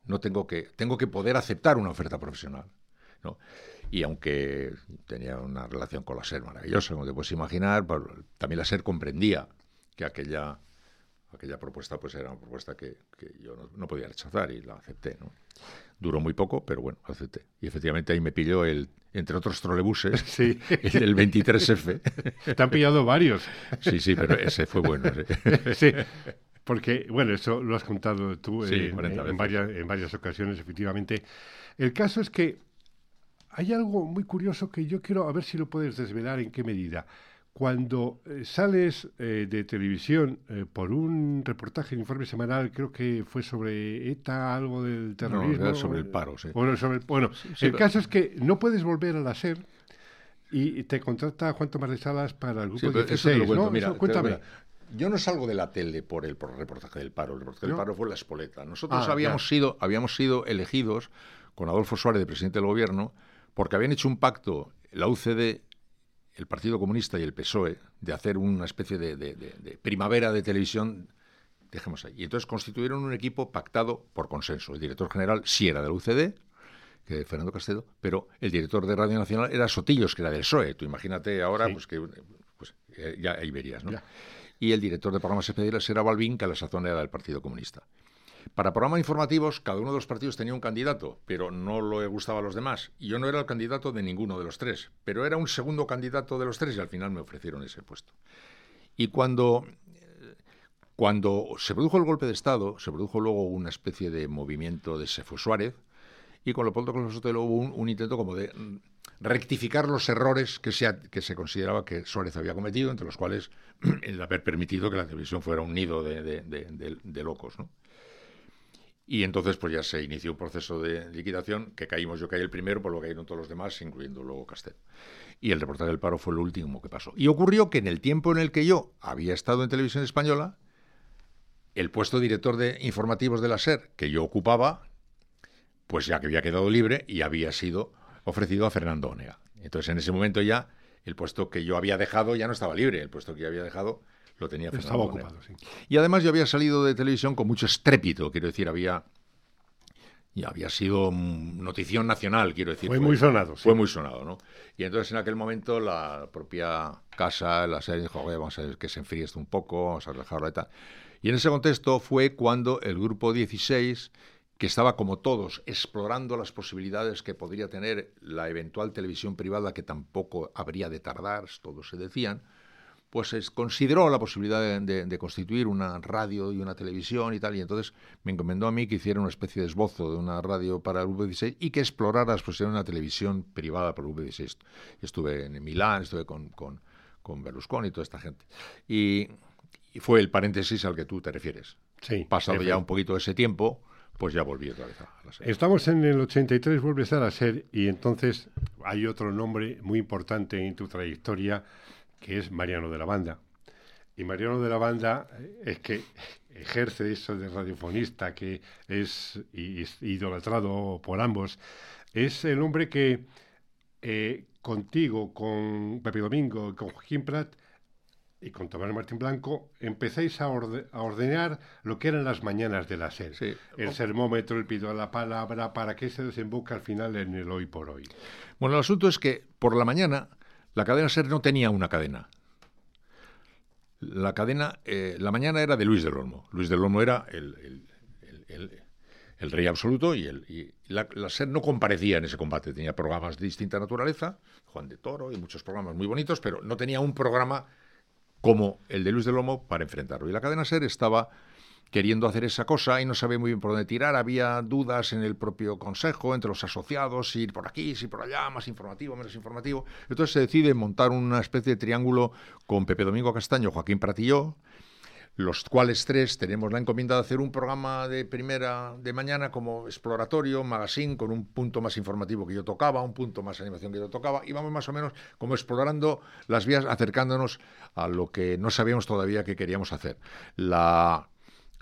no tengo que, tengo que poder aceptar una oferta profesional. ¿no? Y aunque tenía una relación con la SER maravillosa, como te puedes imaginar, pues, también la SER comprendía que aquella, aquella propuesta pues era una propuesta que, que yo no, no podía rechazar y la acepté. ¿no? Duró muy poco, pero bueno, acepté. Y efectivamente ahí me pilló el, entre otros trolebuses, [laughs] Sí. el del 23F. Te han pillado varios. Sí, sí, pero ese fue bueno. sí. sí, porque, bueno, eso lo has contado tú Sí, en, 40 en varias, en varias ocasiones, efectivamente. El caso es que hay algo muy curioso que yo quiero a ver si lo puedes desvelar en qué medida. cuando eh, sales eh, de televisión eh, por un reportaje, un informe semanal, creo que fue sobre ETA, algo del terrorismo. No, sobre el paro, sí. Bueno, sobre, bueno el caso es que no puedes volver a la SER y te contrata Juan Tomás de Salas para el grupo 16, ¿no? Mira, cuéntame. Yo no salgo de la tele por el, reportaje del paro. El reportaje del paro fue la espoleta. Nosotros ah, habíamos, sido, habíamos sido elegidos con Adolfo Suárez de presidente del gobierno porque habían hecho un pacto la UCD el Partido Comunista y el PSOE de hacer una especie de, primavera de televisión, dejemos ahí. Y entonces constituyeron un equipo pactado por consenso. El director general sí era del UCD, que Fernando Castedo, pero el director de Radio Nacional era Sotillos, que era del PSOE. Tú imagínate ahora, pues que pues, eh, ya ahí verías, ¿no? Y el director de programas especiales era Balbín, que a la sazón era del Partido Comunista. Para programas informativos, cada uno de los partidos tenía un candidato, pero no le gustaba a los demás. Yo no era el candidato de ninguno de los tres, pero era un segundo candidato de los tres y al final me ofrecieron ese puesto. Y cuando, cuando se produjo el golpe de Estado, se produjo luego una especie de movimiento de Sefo Suárez, y con Leopoldo Carlos Sotelo hubo un, intento como de rectificar los errores que se, que se consideraba que Suárez había cometido, entre los cuales [clears throat] el haber permitido que la televisión fuera un nido de, de, locos. ¿no? Y entonces pues ya se inició un proceso de liquidación que caímos, yo caí el primero, por lo que cayeron todos los demás, incluyendo luego Castel. Y el reportaje del paro fue lo último que pasó. Y ocurrió que en el tiempo en el que yo había estado en televisión española, el puesto de director de informativos de la SER que yo ocupaba, pues ya que había quedado libre y había sido ofrecido a Fernando Onega. Entonces en ese momento ya el puesto que yo había dejado ya no estaba libre, el puesto que yo había dejado lo tenía Estaba ocupado, sí. Y además yo había salido de televisión con mucho estrépito, quiero decir, había y había sido notición nacional, quiero decir. Fue, muy sonado. Fue muy sonado, ¿no? Y entonces en aquel momento la propia casa, la serie dijo, vamos a ver que se enfríe esto un poco, vamos a dejarlo y tal. Y en ese contexto fue cuando el grupo 16, que estaba como todos explorando las posibilidades que podría tener la eventual televisión privada, que tampoco habría de tardar, todos se decían, pues consideró la posibilidad de, constituir una radio y una televisión y tal, y entonces me encomendó a mí que hiciera una especie de esbozo de una radio para el V16 y que explorara las posibilidades de una televisión privada para el V16. Estuve en Milán, estuve con, con, con Berlusconi y toda esta gente. Y, fue el paréntesis al que tú te refieres. Sí. Pasado ya un poquito ese tiempo, pues ya volví otra vez a la serie. Estamos en el 83, vuelves a la SER, y entonces hay otro nombre muy importante en tu trayectoria que es Mariano de la Banda. Y Mariano de la Banda eh, es que ejerce eso de radiofonista, que es, idolatrado por ambos. Es el hombre que eh, contigo, con Pepe Domingo, con Joaquín Prat y con Tomás Martín Blanco, empezáis a, ordenar lo que eran las mañanas de la SER. El sermómetro, el pido a la palabra, para que se desemboca al final en el hoy por hoy. Bueno, el asunto es que por la mañana la cadena SER no tenía una cadena. La cadena, eh, la mañana era de Luis del Olmo. Luis del Olmo era el, rey absoluto y, la, SER no comparecía en ese combate. Tenía programas de distinta naturaleza, Juan de Toro y muchos programas muy bonitos, pero no tenía un programa como el de Luis del Olmo para enfrentarlo. Y la cadena SER estaba queriendo hacer esa cosa y no sabía muy bien por dónde tirar. Había dudas en el propio consejo, entre los asociados, ir por aquí, ir por allá, más informativo, menos informativo. Entonces se decide montar una especie de triángulo con Pepe Domingo Castaño, Joaquín Pratillo, los cuales tres tenemos la encomienda de hacer un programa de primera de mañana como exploratorio, magazine, con un punto más informativo que yo tocaba, un punto más animación que yo tocaba, y vamos más o menos como explorando las vías, acercándonos a lo que no sabíamos todavía que queríamos hacer.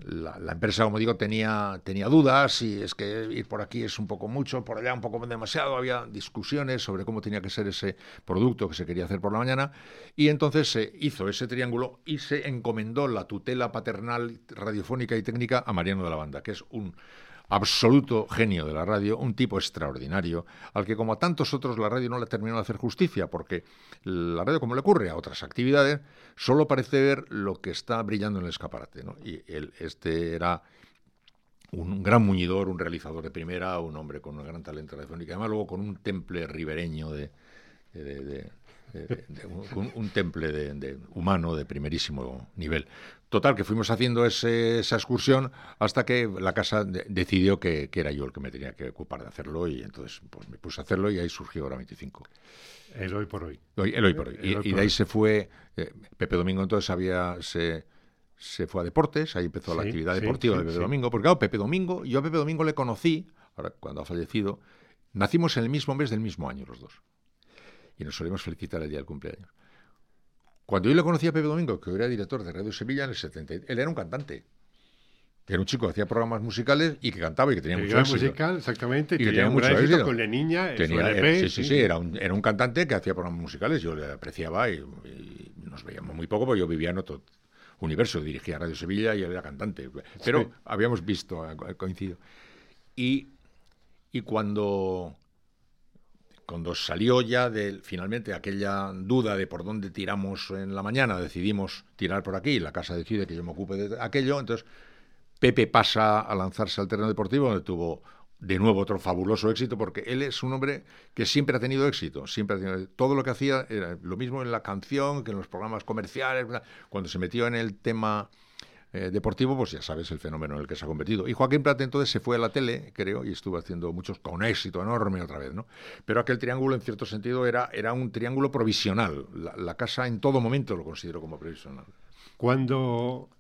La la, empresa, como digo, tenía, tenía dudas y es que ir por aquí es un poco mucho, por allá un poco demasiado. Había discusiones sobre cómo tenía que ser ese producto que se quería hacer por la mañana. Y entonces se hizo ese triángulo y se encomendó la tutela paternal radiofónica y técnica a Mariano de la Banda, que es un absoluto genio de la radio, un tipo extraordinario, al que como a tantos otros la radio no le terminó de hacer justicia, porque la radio, como le ocurre a otras actividades, solo parece ver lo que está brillando en el escaparate. ¿no? Y él, este era un gran muñidor, un realizador de primera, un hombre con un gran talento radiofónico, además luego con un temple ribereño de, eh, un, temple de, humano de primerísimo nivel. Total, que fuimos haciendo esa excursión hasta que la casa decidió que, era yo el que me tenía que ocupar de hacerlo y entonces pues, me puse a hacerlo y ahí surgió Hora 25. El hoy por hoy. el hoy por hoy. y, de ahí se fue, eh, Pepe Domingo entonces había, se, se fue a deportes, ahí empezó la actividad deportiva de Pepe Domingo, porque claro, Pepe Domingo, yo a Pepe Domingo le conocí, ahora cuando ha fallecido, nacimos en el mismo mes del mismo año los dos. Y nos solemos felicitar el día del cumpleaños. Cuando yo le conocí a Pepe Domingo, que era director de Radio Sevilla en el 70, él era un cantante. Era un chico que hacía programas musicales y que cantaba y que tenía mucho éxito. musical, exactamente. Y, que tenía mucho éxito, con la niña, tenía, LP, sí, sí, sí, era un, era un cantante que hacía programas musicales. Yo le apreciaba y, nos veíamos muy poco porque yo vivía en otro, Universo, dirigía Radio Sevilla y él era cantante. Pero habíamos visto, coincido. Y, y cuando, cuando salió ya de, finalmente aquella duda de por dónde tiramos en la mañana, decidimos tirar por aquí, la casa decide que yo me ocupe de aquello, entonces Pepe pasa a lanzarse al terreno deportivo, donde tuvo de nuevo otro fabuloso éxito, porque él es un hombre que siempre ha tenido éxito, siempre ha tenido, todo lo que hacía era lo mismo en la canción que en los programas comerciales, cuando se metió en el tema eh, deportivo, pues ya sabes el fenómeno en el que se ha convertido. Y Joaquín Prat entonces se fue a la tele, creo, y estuvo haciendo muchos con éxito enorme otra vez, ¿no? Pero aquel triángulo, en cierto sentido, era, era un triángulo provisional. La casa en todo momento lo considero como provisional. Cuando,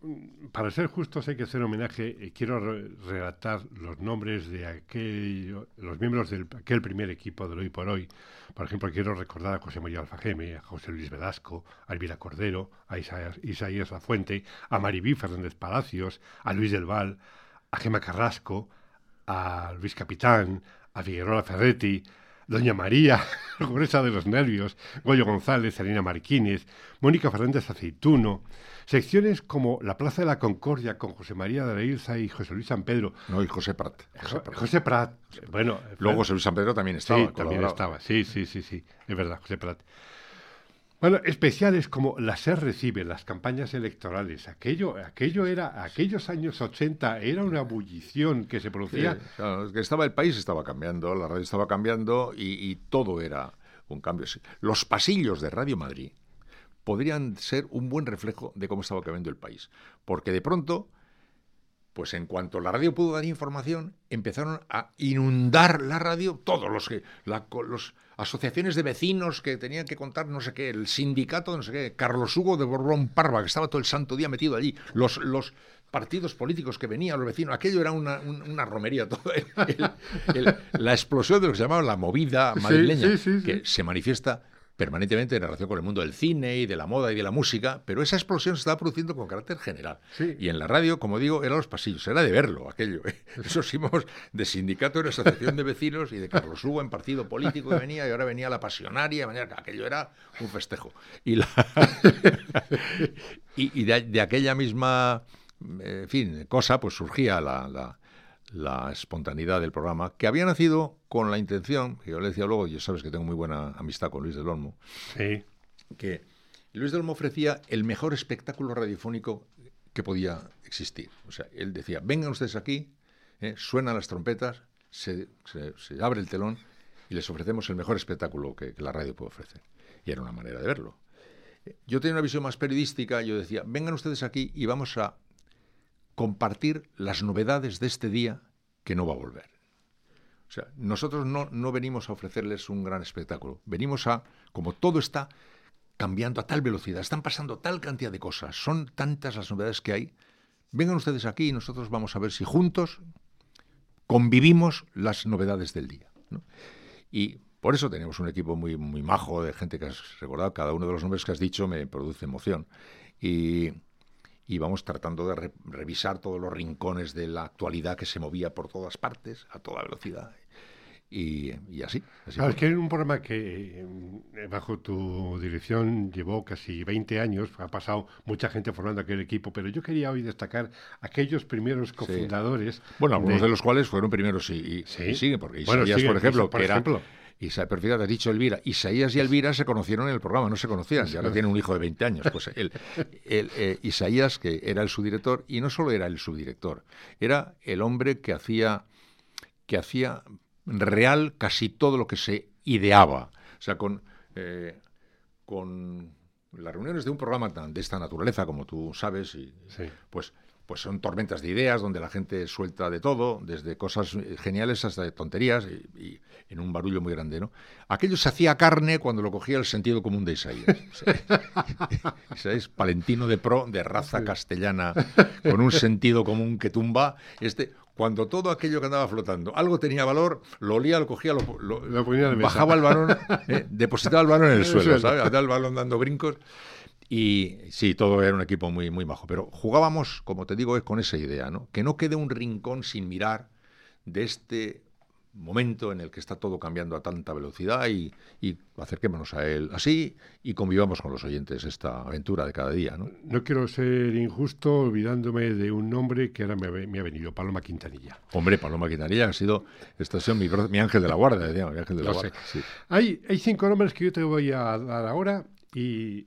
para ser justos, hay que hacer homenaje, y quiero relatar los nombres de aquel, los miembros de aquel primer equipo de Hoy por Hoy. Por ejemplo, quiero recordar a José María Alfajeme, a José Luis Velasco, a Elvira Cordero, a Isaías, Isaías Lafuente, a Maribí Fernández Palacios, a Luis del Val, a Gema Carrasco, a Luis Capitán, a Figueroa Ferretti, Doña María, [laughs] Gruesa de los Nervios, Goyo González, Elena Marquínez, Mónica Fernández Aceituno, secciones como La Plaza de la Concordia con José María de la Ilza y José Luis San Pedro. No, y José Prat. José Prat. Bueno, luego José Luis San Pedro también estaba. Sí, también estaba. Sí, sí, sí, sí. Es verdad, José Prat. Bueno, especiales como la SER recibe, las campañas electorales, aquello, aquello era, aquellos años 80 era una bullición que se producía. que estaba el país estaba cambiando, la radio estaba cambiando y, y todo era un cambio. Los pasillos de Radio Madrid podrían ser un buen reflejo de cómo estaba cambiando el país, porque de pronto pues en cuanto la radio pudo dar información, empezaron a inundar la radio todos los que la, los asociaciones de vecinos que tenían que contar no sé qué, el sindicato no sé qué, Carlos Hugo de Borbón Parva, que estaba todo el santo día metido allí, los, los partidos políticos que venían, los vecinos, aquello era una, romería todo. la explosión de lo que se llamaba la movida madrileña, que se manifiesta permanentemente en relación con el mundo del cine y de la moda y de la música, pero esa explosión se estaba produciendo con carácter general. Y en la radio, como digo, eran los pasillos, era de verlo aquello. ¿eh? [laughs] Esos íbamos de sindicato en asociación de vecinos y de Carlos Hugo en partido político que venía y ahora venía la pasionaria, aquello era un festejo. Y, la [laughs] y, de, aquella misma, en fin, cosa, pues surgía la la espontaneidad del programa, que había nacido con la intención, que yo le decía luego, y sabes que tengo muy buena amistad con Luis del Olmo, que Luis del Olmo ofrecía el mejor espectáculo radiofónico que podía existir. O sea, él decía, vengan ustedes aquí, ¿eh? suenan las trompetas, se, abre el telón y les ofrecemos el mejor espectáculo que, que la radio puede ofrecer. Y era una manera de verlo. Yo tenía una visión más periodística, yo decía, vengan ustedes aquí y vamos a compartir las novedades de este día que no va a volver. O sea, nosotros no, no venimos a ofrecerles un gran espectáculo, venimos a, como todo está cambiando a tal velocidad, están pasando tal cantidad de cosas, son tantas las novedades que hay, vengan ustedes aquí y nosotros vamos a ver si juntos convivimos las novedades del día. Y por eso tenemos un equipo muy, muy majo de gente que has recordado, cada uno de los nombres que has dicho me produce emoción. Y, y vamos tratando de revisar todos los rincones de la actualidad que se movía por todas partes a toda velocidad. Y, así. así es que es un programa que eh, bajo tu dirección llevó casi 20 años, ha pasado mucha gente formando aquel equipo, pero yo quería hoy destacar aquellos primeros cofundadores. Bueno, algunos de... los cuales fueron primeros y, y, siguen, porque Isaías, por ejemplo, por que ejemplo, era Isaías, has dicho Elvira, Isaías y Elvira se conocieron en el programa, no se conocían, y ahora tienen un hijo de 20 años. Pues el, eh, Isaías, que era el subdirector, y no solo era el subdirector, era el hombre que hacía, que hacía real casi todo lo que se ideaba. O sea, con, eh, con las reuniones de un programa tan, de esta naturaleza, como tú sabes, y, pues pues son tormentas de ideas donde la gente suelta de todo, desde cosas geniales hasta tonterías y, en un barullo muy grande, ¿no? Aquello se hacía carne cuando lo cogía el sentido común de Isaías. [laughs] es Palentino de pro, de raza castellana, con un sentido común que tumba. Este, cuando todo aquello que andaba flotando, algo tenía valor, lo olía, lo cogía, lo, bajaba el balón, ¿eh? depositaba el balón en el [laughs] suelo, ¿sabes? el balón dando brincos. Y sí, todo era un equipo muy, muy bajo, pero jugábamos, como te digo, con esa idea, ¿no? Que no quede un rincón sin mirar de este momento en el que está todo cambiando a tanta velocidad y, acerquémonos a él así y convivamos con los oyentes esta aventura de cada día. No, no quiero ser injusto olvidándome de un nombre que ahora me, ha venido, Paloma Quintanilla. Hombre, Paloma Quintanilla ha sido, esta ha mi, mi, ángel de la guardia, digamos, mi ángel de la guardia. Hay, hay cinco nombres que yo te voy a dar ahora y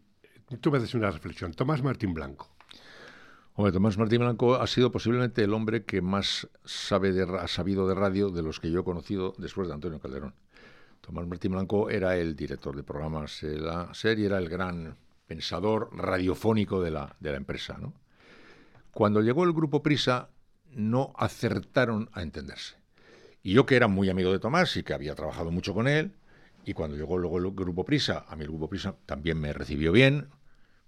Tú me haces una reflexión. Tomás Martín Blanco. Hombre, Tomás Martín Blanco ha sido posiblemente el hombre que más sabe de, ha sabido de radio de los que yo he conocido después de Antonio Calderón. Tomás Martín Blanco era el director de programas de la serie, era el gran pensador radiofónico de la, de la empresa. ¿no? Cuando llegó el grupo Prisa, no acertaron a entenderse. Y yo que era muy amigo de Tomás y que había trabajado mucho con él, y cuando llegó luego el grupo Prisa, a mí el grupo Prisa también me recibió bien,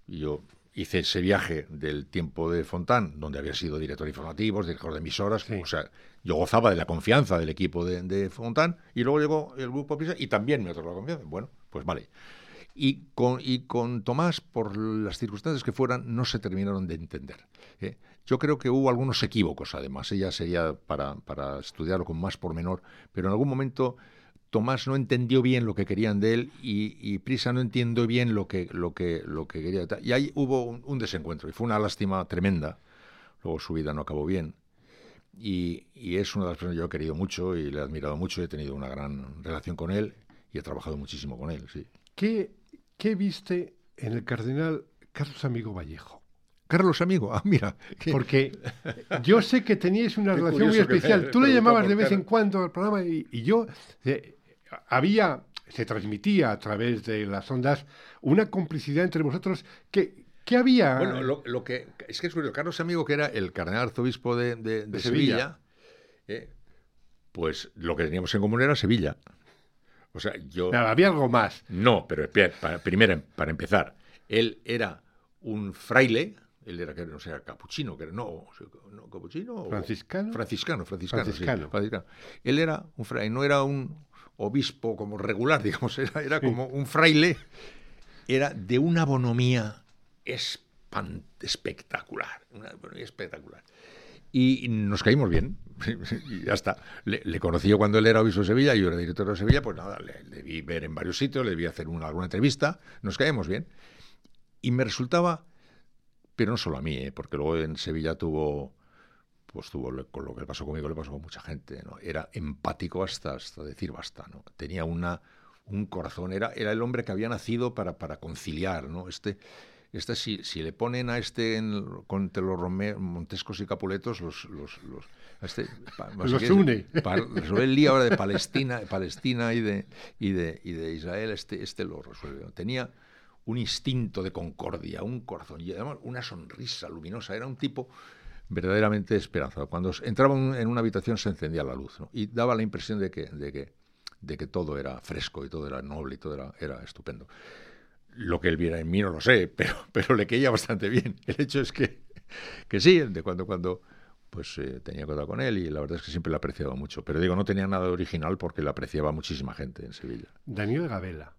yo hice ese viaje del tiempo de Fontán, donde había sido director de informativos, director de emisoras, o sea, yo gozaba de la confianza del equipo de, Fontán, y luego llegó el grupo Pisa y también me otorgó la confianza. Bueno, pues vale. Y con, y con Tomás, por las circunstancias que fueran, no se terminaron de entender. ¿eh? Yo creo que hubo algunos equívocos, además. Ella sería para, para estudiarlo con más pormenor, pero en algún momento Tomás no entendió bien lo que querían de él y, Prisa no entendió bien lo que, lo que, lo que quería. Y ahí hubo un, desencuentro y fue una lástima tremenda. Luego su vida no acabó bien. Y, es una de las personas que yo he querido mucho y le he admirado mucho. He tenido una gran relación con él y he trabajado muchísimo con él. Sí. ¿Qué, qué viste en el cardenal Carlos Amigo Vallejo? Carlos Amigo, ah, mira. Porque yo sé que teníais una relación muy especial. Tú le llamabas de vez en cuando al programa y, yo eh, había, se transmitía a través de las ondas una complicidad entre vosotros que, ¿Qué había? Bueno, lo, que es que es curioso. Carlos Amigo, que era el cardenal arzobispo de, de, Sevilla, eh, pues lo que teníamos en común era Sevilla. O sea, yo. había algo más. No, pero para, primero, para empezar, él era un fraile, él era, no sé, capuchino, que era, no, no capuchino. ¿Franciscano? Franciscano, franciscano. franciscano. Él era un fraile, no era un, obispo como regular, [laughs] digamos, era, era como un fraile, era de una bonomía espectacular, una bonomía espectacular. Y nos caímos bien, [laughs] y ya está. Le, conocí yo cuando él era obispo de Sevilla, yo era director de Sevilla, pues nada, le, vi ver en varios sitios, le vi hacer una, alguna entrevista, nos caímos bien. Y me resultaba, pero no solo a mí, ¿eh? porque luego en Sevilla tuvo pues tuvo con lo que le pasó conmigo, le pasó con mucha gente, ¿no? Era empático hasta, hasta decir basta, ¿no? Tenía una, un corazón, era, era el hombre que había nacido para, para conciliar, ¿no? Este, este si, si le ponen a este en, con los Montescos y Capuletos, los, los, los este, los une. Para resolver el día ahora de Palestina, Palestina y de, y de, y de Israel, este, este lo resuelve. Tenía un instinto de concordia, un corazón y además una sonrisa luminosa. Era un tipo verdaderamente esperanzado. Cuando entraba en una habitación se encendía la luz y daba la impresión de que, de, que, de que todo era fresco y todo era noble y todo era, era estupendo. Lo que él viera en mí no lo sé, [laughs] pero, pero le caía bastante bien. El hecho es que, que sí, de cuando cuando pues eh, tenía cuidado con él y la verdad es que siempre le apreciaba mucho. Pero digo, no tenía nada original porque le apreciaba muchísima gente en Sevilla. Daniel Gabela.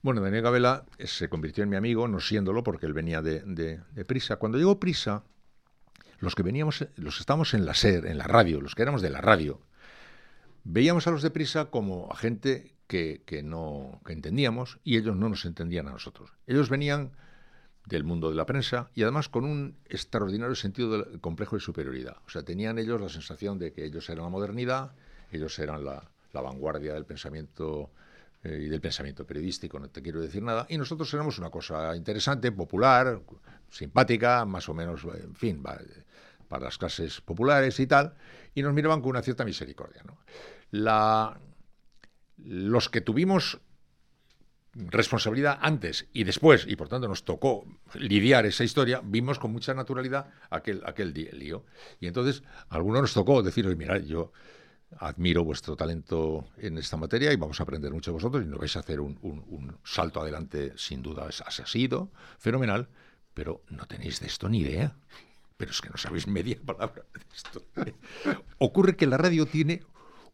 Bueno, Daniel Gabela se convirtió en mi amigo, no siéndolo porque él venía de, de, de Prisa. Cuando llegó Prisa, los que veníamos, los estábamos en la SER, en la radio, los que éramos de la radio, veíamos a los de prisa como a gente que, no que entendíamos y ellos no nos entendían a nosotros. Ellos venían del mundo de la prensa y además con un extraordinario sentido del complejo de superioridad. O sea, tenían ellos la sensación de que ellos eran la modernidad, ellos eran la, vanguardia del pensamiento eh, y del pensamiento periodístico, no te quiero decir nada, y nosotros éramos una cosa interesante, popular, simpática, más o menos, en fin, para las clases populares y tal, y nos miraban con una cierta misericordia. Los que tuvimos responsabilidad antes y después, y por tanto nos tocó lidiar esa historia, vimos con mucha naturalidad aquel, aquel lío. Y entonces a algunos nos tocó decir, mirad, yo admiro vuestro talento en esta materia y vamos a aprender mucho de vosotros y nos vais a hacer un, salto adelante, sin duda, ha sido fenomenal, pero no tenéis de esto ni idea. Pero es que no sabéis media [laughs] palabra de esto. Ocurre que la radio tiene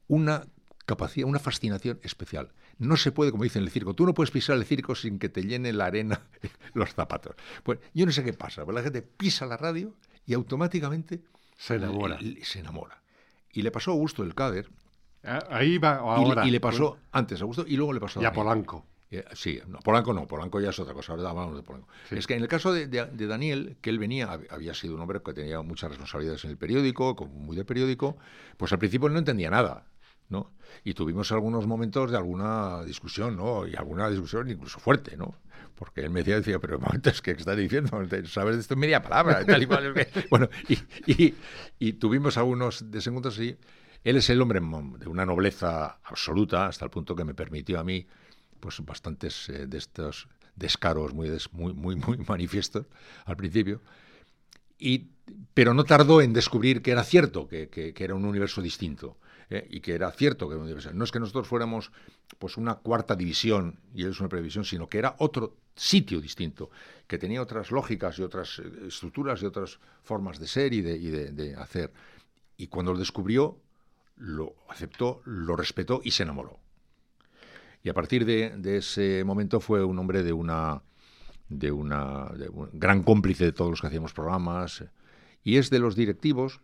una capacidad, una fascinación especial. No se puede, como dicen en el circo, tú no puedes pisar el circo sin que te llene la arena [laughs] los zapatos. Pues yo no sé qué pasa, pero la gente pisa la radio y automáticamente se enamora. se enamora. Y le pasó a Augusto del Cáder. Ah, ahí va ahora. Y le, pasó antes a Augusto y luego le pasó a, y a Polanco. Eh, sí, no, Polanco no, Polanco ya es otra cosa, ahora hablamos de Polanco. Es que en el caso de, Daniel, que él venía, había sido un hombre que tenía muchas responsabilidades en el periódico, muy de periódico, pues al principio no entendía nada. ¿no? Y tuvimos algunos momentos de alguna discusión, ¿no? Y alguna discusión incluso fuerte, ¿no? Porque él me decía, decía, pero momentos ¿qué estás diciendo? ¿Sabes de esto en media palabra? Tal y cual, [laughs] bueno, y, y, tuvimos algunos desencuentros así. Él es el hombre de una nobleza absoluta, hasta el punto que me permitió a mí, pues bastantes eh, de estos descaros muy, muy, muy, muy [laughs] manifiestos al principio. Y, pero no tardó en descubrir que era cierto, que, que, era un universo distinto. ¿eh? y que era cierto que no es que nosotros fuéramos pues una cuarta división y es una previsión, sino que era otro sitio distinto, que tenía otras lógicas y otras eh, estructuras y otras formas de ser y de, hacer. Y cuando lo descubrió, lo aceptó, lo respetó y se enamoró. Y a partir de, ese momento fue un hombre de una, de una un gran cómplice de todos los que hacíamos programas. Y es de los directivos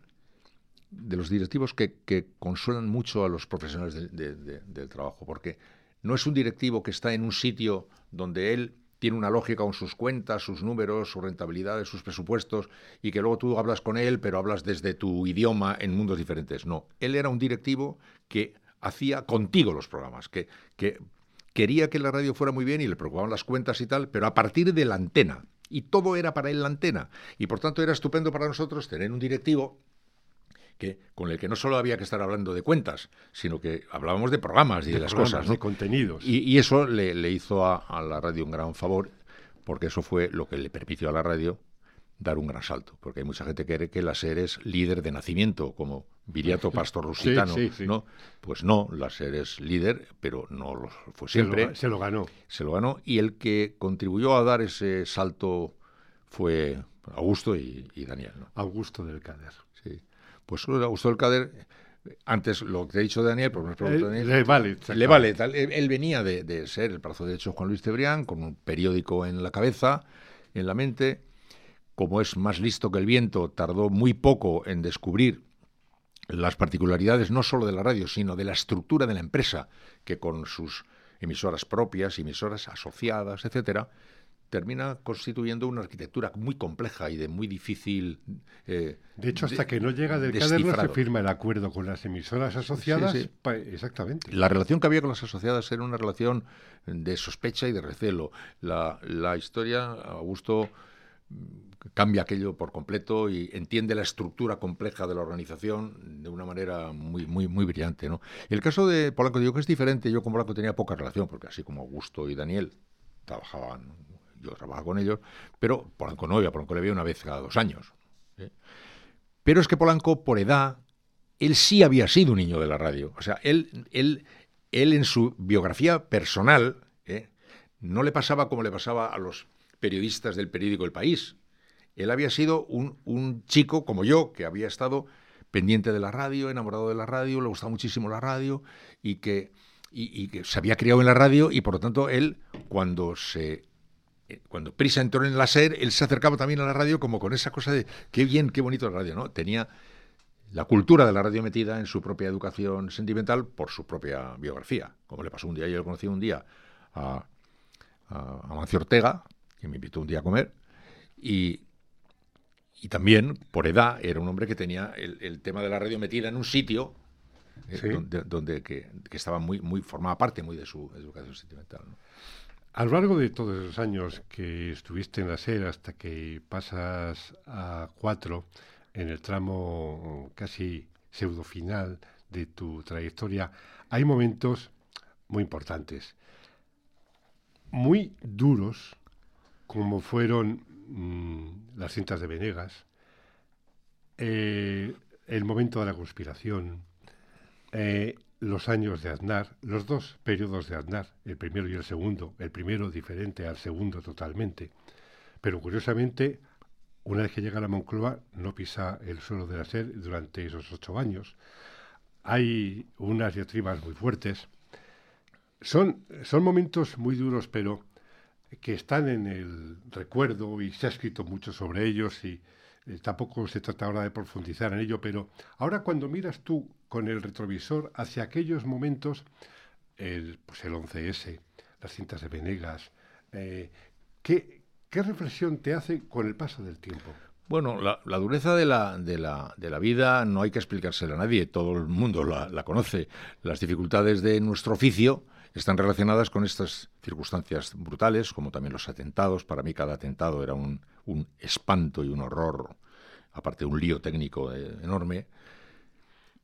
de los directivos que, consuelan mucho a los profesionales del trabajo, porque no es un directivo que está en un sitio donde él tiene una lógica con sus cuentas, sus números, sus rentabilidades, sus presupuestos, y que luego tú hablas con él, pero hablas desde tu idioma en mundos diferentes. No, él era un directivo que hacía contigo los programas, que, que quería que la radio fuera muy bien y le preocupaban las cuentas y tal, pero a partir de la antena. Y todo era para él la antena. Y por tanto era estupendo para nosotros tener un directivo con el que no solo había que estar hablando de cuentas, sino que hablábamos de programas y de, las cosas. De contenidos. Y, eso le, hizo a, la radio un gran favor, porque eso fue lo que le permitió a la radio dar un gran salto, porque hay mucha gente que cree que la SER es líder de nacimiento, como Viriato [laughs] Pastor Rusitano, ¿no? Pues no, la SER es líder, pero no lo fue siempre. Se lo, ganó. Se lo ganó, y el que contribuyó a dar ese salto fue Augusto y, Daniel. Augusto del Cader. Sí. Pues le gustó el Cader. Antes, lo que te he dicho Daniel, pues me Daniel, le vale. Le vale. Tal. Él, venía de, ser el brazo derecho de Juan Luis Cebrián, con un periódico en la cabeza, en la mente. Como es más listo que el viento, tardó muy poco en descubrir las particularidades no solo de la radio, sino de la estructura de la empresa, que con sus emisoras propias, emisoras asociadas, etcétera, termina constituyendo una arquitectura muy compleja y de muy difícil. Eh, de hecho, hasta que no llega del CADER no se firma el acuerdo con las emisoras asociadas. Exactamente. La relación que había con las asociadas era una relación de sospecha y de recelo. La, la historia, Augusto cambia aquello por completo y entiende la estructura compleja de la organización de una manera muy muy muy brillante, ¿no? El caso de Polanco digo que es diferente, yo con Polanco tenía poca relación porque así como Augusto y Daniel trabajaban yo trabajaba con ellos, pero Polanco no iba, Polanco le veía una vez cada dos años. ¿eh? Pero es que Polanco, por edad, él sí había sido un niño de la radio. O sea, él, él, él en su biografía personal ¿eh? no le pasaba como le pasaba a los periodistas del periódico El País. Él había sido un, chico como yo, que había estado pendiente de la radio, enamorado de la radio, le gustaba muchísimo la radio y que, y que se había criado en la radio y por lo tanto él, cuando se eh, cuando Prisa entró en la SER, él se acercaba también a la radio como con esa cosa de qué bien, qué bonito la radio, ¿no? Tenía la cultura de la radio metida en su propia educación sentimental por su propia biografía. Como le pasó un día, yo lo conocí un día a, a, Mancio Ortega, que me invitó un día a comer, y, y también, por edad, era un hombre que tenía el, tema de la radio metida en un sitio eh, donde, que, estaba muy, muy, formaba parte muy de su educación sentimental. ¿no? A lo largo de todos esos años que estuviste en la SER hasta que pasas a cuatro en el tramo casi pseudo final de tu trayectoria, hay momentos muy importantes. muy duros, como fueron mm, las cintas de Venegas, eh, el momento de la conspiración, eh, los años de Aznar, los dos periodos de Aznar, el primero y el segundo, el primero diferente al segundo totalmente. Pero curiosamente, una vez que llega a la Moncloa, no pisa el suelo de la SER durante esos ocho años. Hay unas diatribas muy fuertes. Son, son momentos muy duros, pero que están en el recuerdo y se ha escrito mucho sobre ellos y eh, tampoco se trata ahora de profundizar en ello, pero ahora cuando miras tú con el retrovisor hacia aquellos momentos, el, pues el 11S, las cintas de Venegas, eh, ¿qué, ¿qué, reflexión te hace con el paso del tiempo? Bueno, la, dureza de la, de, la, de la, vida no hay que explicársela a nadie, todo el mundo la, la conoce. Las dificultades de nuestro oficio están relacionadas con estas circunstancias brutales, como también los atentados. Para mí cada atentado era un, un espanto y un horror, aparte un lío técnico eh, enorme.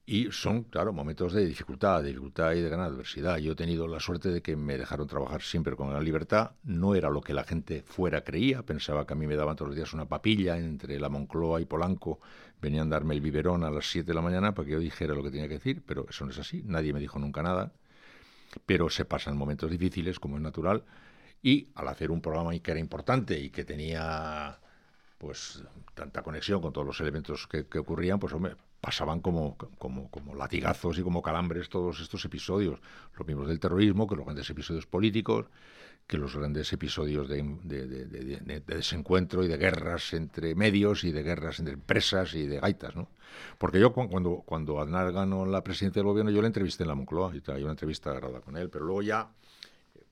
Y son, claro, momentos de dificultad, de dificultad y de gran adversidad. Yo he tenido la suerte de que me dejaron trabajar siempre con gran libertad. No era lo que la gente fuera creía. Pensaba que a mí me daban todos los días una papilla entre la Moncloa y Polanco. Venían a darme el biberón a las 7 de la mañana para que yo dijera lo que tenía que decir, pero eso no es así. Nadie me dijo nunca nada pero se pasan momentos difíciles, como es natural, y al hacer un programa que era importante y que tenía pues tanta conexión con todos los elementos que, ocurrían, pues hombre, pasaban como, como, como, latigazos y como calambres todos estos episodios, los mismos del terrorismo, que los grandes episodios políticos, que los grandes episodios de, de, desencuentro y de guerras entre medios y de guerras entre empresas y de gaitas, ¿no? Porque yo cuando, cuando Aznar ganó la presidencia del gobierno, yo le entrevisté en la Moncloa, y hay una entrevista agarrada con él, pero luego ya,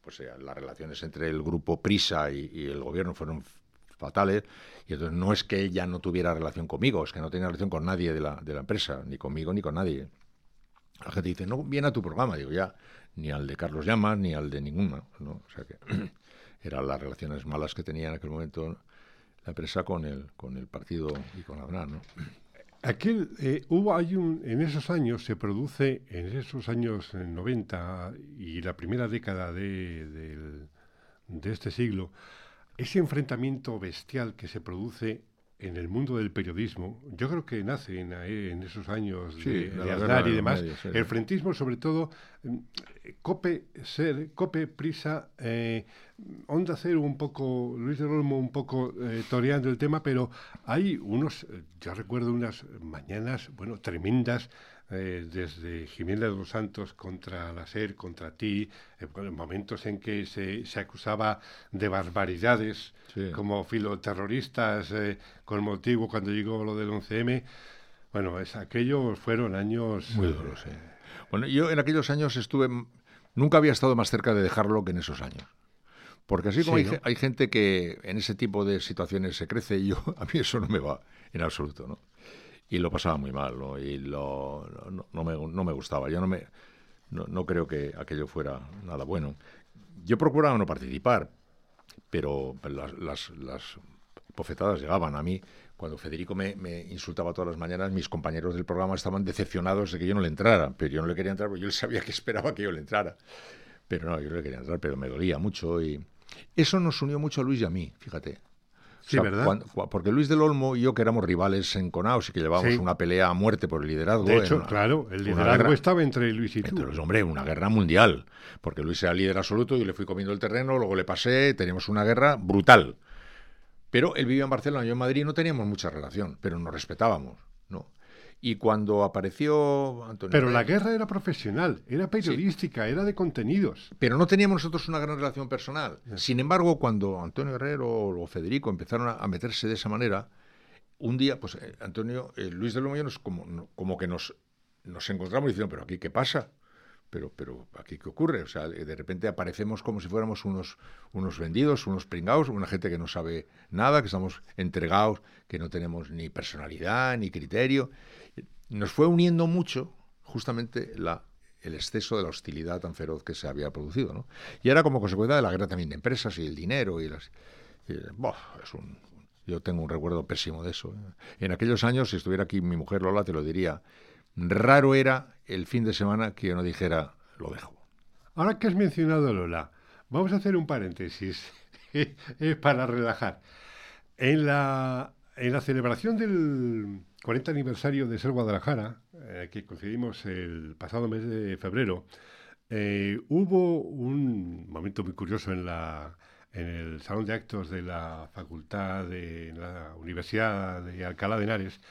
pues eh, las relaciones entre el grupo Prisa y, el gobierno fueron fatales, y entonces no es que él ya no tuviera relación conmigo, es que no tenía relación con nadie de la, de la empresa, ni conmigo ni con nadie. La gente dice, no viene a tu programa, digo, ya, ni al de Carlos Llamas, ni al de ninguna. ¿no? O sea que [clears throat] eran las relaciones malas que tenía en aquel momento la empresa con el, con el partido y con la ¿no? [clears throat] Aquel, eh, hubo, hay un, en esos años se produce, en esos años 90 y la primera década de, de este siglo, ese enfrentamiento bestial que se produce en el mundo del periodismo, yo creo que nace en, en esos años de, de y demás, el frentismo sobre todo, mm, Cope, Ser, Cope, Prisa, eh, Onda Cero un poco, Luis de Olmo un poco eh, toreando el tema, pero hay unos, yo recuerdo unas mañanas, bueno, tremendas, eh, desde Jiménez de los Santos contra la SER, contra ti, eh, momentos en que se, se, acusaba de barbaridades como filoterroristas eh, con motivo cuando llegó lo del 11M. Bueno, es, aquellos fueron años... Muy duros, Bueno, yo en aquellos años estuve... Nunca había estado más cerca de dejarlo que en esos años. Porque así como hay, hay, gente que en ese tipo de situaciones se crece, y yo [laughs] a mí eso no me va en absoluto, ¿no? Y lo pasaba muy mal, ¿no? Y lo, no, me, no me gustaba. Yo no, me, no, creo que aquello fuera nada bueno. Yo procuraba no participar, pero las, las, las bofetadas llegaban a mí. Cuando Federico me, me, insultaba todas las mañanas, mis compañeros del programa estaban decepcionados de que yo no le entrara, pero yo no le quería entrar porque yo sabía que esperaba que yo le entrara. Pero no, yo no le quería entrar, pero me dolía mucho y eso nos unió mucho a Luis y a mí, fíjate. Sí, ¿verdad? porque Luis del Olmo y yo, que éramos rivales en Conaos y que llevábamos una pelea a muerte por el liderazgo. De hecho, claro, el liderazgo estaba entre Luis y tú. Entre hombre, una guerra mundial. Porque Luis era líder absoluto, yo le fui comiendo el terreno, luego le pasé, teníamos una guerra brutal. Pero él vivía en Barcelona, yo en Madrid, no teníamos mucha relación, pero nos respetábamos, ¿no? Y cuando apareció Antonio Pero la guerra era profesional, era periodística, era de contenidos. Pero no teníamos nosotros una gran relación personal. Sin embargo, cuando Antonio Guerrero o Federico empezaron a, meterse de esa manera, un día, pues eh, Antonio, eh, Luis de Lomoyo nos como, como que nos, nos encontramos diciendo, pero aquí qué pasa, pero, pero aquí qué ocurre, o sea, de repente aparecemos como si fuéramos unos, unos vendidos, unos pringados, una gente que no sabe nada, que estamos entregados, que no tenemos ni personalidad ni criterio nos fue uniendo mucho justamente el exceso de la hostilidad tan feroz que se había producido. ¿no? Y era como consecuencia de la guerra también de empresas y el dinero. y las es un, Yo tengo un recuerdo pésimo de eso. ¿eh? En aquellos años, si estuviera aquí mi mujer Lola, te lo diría, raro era el fin de semana que yo no dijera, lo dejo. Ahora que has mencionado Lola, vamos a hacer un paréntesis [laughs] para relajar. En la, en la celebración del 40 aniversario de Ser Guadalajara, eh, que concedimos el pasado mes de febrero, eh, hubo un momento muy curioso en, la, en el salón de actos de la Facultad de la Universidad de Alcalá de Henares,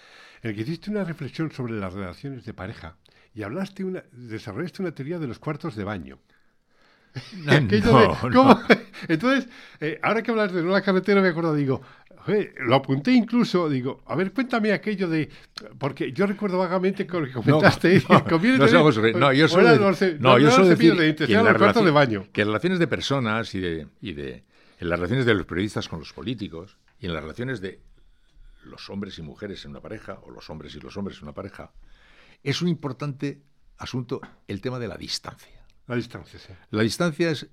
en el que hiciste una reflexión sobre las relaciones de pareja y hablaste una, desarrollaste una teoría de los cuartos de baño. [laughs] [laughs] Entonces, eh, ahora que hablas de la carretera, me acuerdo, digo, lo apunté incluso, digo, a ver, cuéntame aquello de. Porque yo recuerdo vagamente con lo que comentaste. [laughs] No, no, yo solo, no, yo solo decir que, en de baño. que en las relaciones de personas y de, y de. En las relaciones de los periodistas con los políticos y en las relaciones de los hombres y mujeres en una pareja, o los hombres y los hombres en una pareja, es un importante asunto el tema de la distancia. La distancia, sí. La distancia es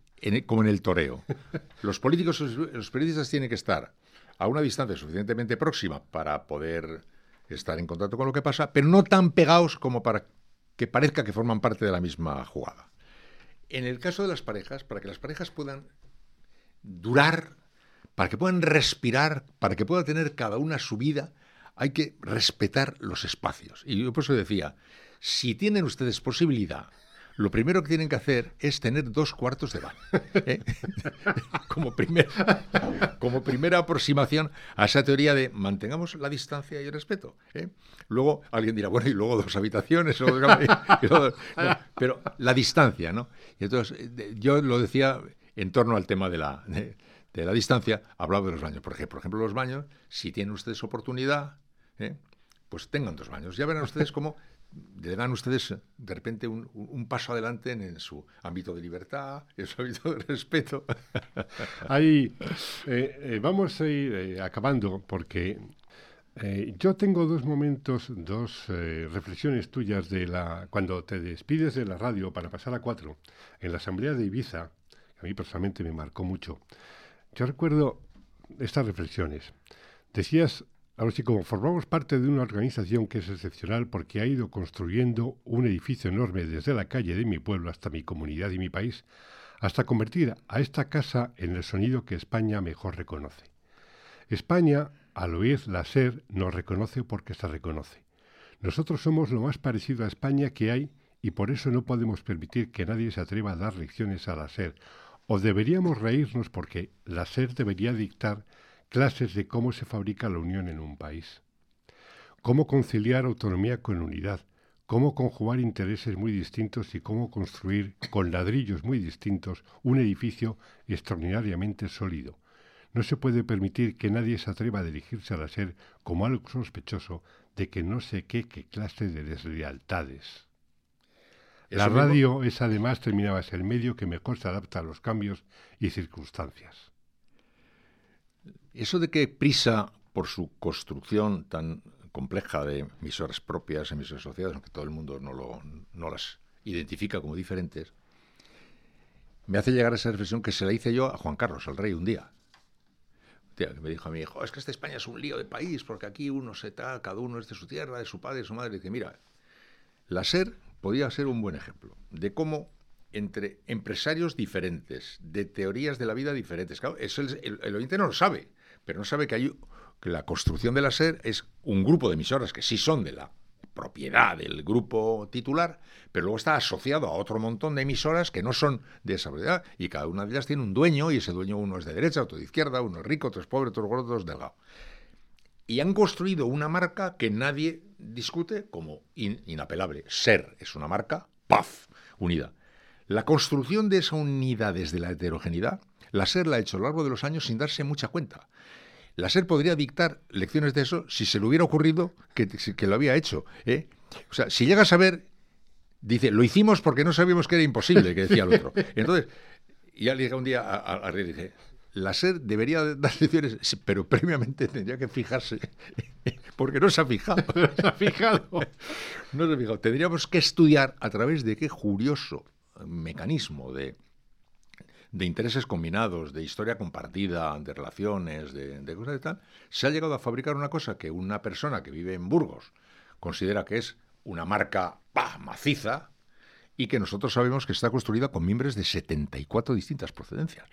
como en el toreo. [laughs] Los políticos, los periodistas tienen que estar a una distancia suficientemente próxima para poder estar en contacto con lo que pasa, pero no tan pegados como para que parezca que forman parte de la misma jugada. En el caso de las parejas, para que las parejas puedan durar, para que puedan respirar, para que pueda tener cada una su vida, hay que respetar los espacios. Y yo por eso decía, si tienen ustedes posibilidad lo primero que tienen que hacer es tener dos cuartos de baño. ¿eh? [laughs] como, como primera aproximación a esa teoría de mantengamos la distancia y el respeto. ¿eh? Luego alguien dirá, bueno, y luego dos habitaciones. [laughs] pero la distancia, ¿no? Y entonces, eh, yo lo decía en torno al tema de la, de, la distancia, hablaba de los baños. Porque, por ejemplo, los baños, si tienen ustedes oportunidad, pues tengan dos baños. Ya verán ustedes cómo le dan ustedes de repente un, paso adelante en, su ámbito de libertad, en su ámbito de respeto. [laughs] Ahí eh, eh, vamos a ir eh, acabando porque yo tengo dos momentos, dos reflexiones tuyas de la cuando te despides de la radio para pasar a cuatro en la asamblea de Ibiza, a mí personalmente me marcó mucho. Yo recuerdo estas reflexiones. Decías Ahora sí, como formamos parte de una organización que es excepcional porque ha ido construyendo un edificio enorme desde la calle de mi pueblo hasta mi comunidad y mi país, hasta convertir a esta casa en el sonido que España mejor reconoce. España, al oír la SER, nos reconoce porque se reconoce. Nosotros somos lo más parecido a España que hay y por eso no podemos permitir que nadie se atreva a dar lecciones a la SER. O deberíamos reírnos porque la SER debería dictar clases de cómo se fabrica la unión en un país, cómo conciliar autonomía con unidad, cómo conjugar intereses muy distintos y cómo construir con ladrillos muy distintos un edificio extraordinariamente sólido. No se puede permitir que nadie se atreva a dirigirse la SER como algo sospechoso de que no sé qué, qué clase de deslealtades. La radio es además, terminabas, el medio que mejor se adapta a los cambios y circunstancias. Eso de que Prisa, por su construcción tan compleja de emisoras propias, emisoras asociadas, aunque todo el mundo no, lo, las identifica como diferentes, me hace llegar a esa reflexión que se la hice yo a Juan Carlos, al rey, un día. Día que me dijo a mi hijo, es que esta España es un lío de país, porque aquí uno se está, cada uno es de su tierra, de su padre, de su madre. Y dice, mira, la SER podía ser un buen ejemplo de cómo entre empresarios diferentes, de teorías de la vida diferentes. Claro, eso el oyente no lo sabe pero no sabe que hay que la construcción de la SER es un grupo de emisoras que sí son de la propiedad del grupo titular, pero luego está asociado a otro montón de emisoras que no son de esa propiedad y cada una de ellas tiene un dueño y ese dueño uno es de derecha, otro de izquierda, uno es rico, otro es pobre, otro es gordo, otro es delgado. Y han construido una marca que nadie discute como inapelable. SER es una marca, ¡paf!, unida. La construcción de esa unidad desde la heterogeneidad la SER la ha hecho a lo largo de los años sin darse mucha cuenta. La SER podría dictar lecciones de eso si se le hubiera ocurrido que, que lo había hecho. ¿eh? O sea, si llegas a ver, dice, lo hicimos porque no sabíamos que era imposible, que decía el otro. [laughs] Entonces, ya le dije un día a, a, dije, la SER debería dar lecciones, pero previamente tendría que fijarse, [laughs] porque no se ha fijado. No se ha fijado. No se ha fijado. Tendríamos que estudiar a través de qué curioso mecanismo de de intereses combinados, de historia compartida, de relaciones, de, cosas de tal, se ha llegado a fabricar una cosa que una persona que vive en Burgos considera que es una marca maciza y que nosotros sabemos que está construida con miembros de 74 distintas procedencias.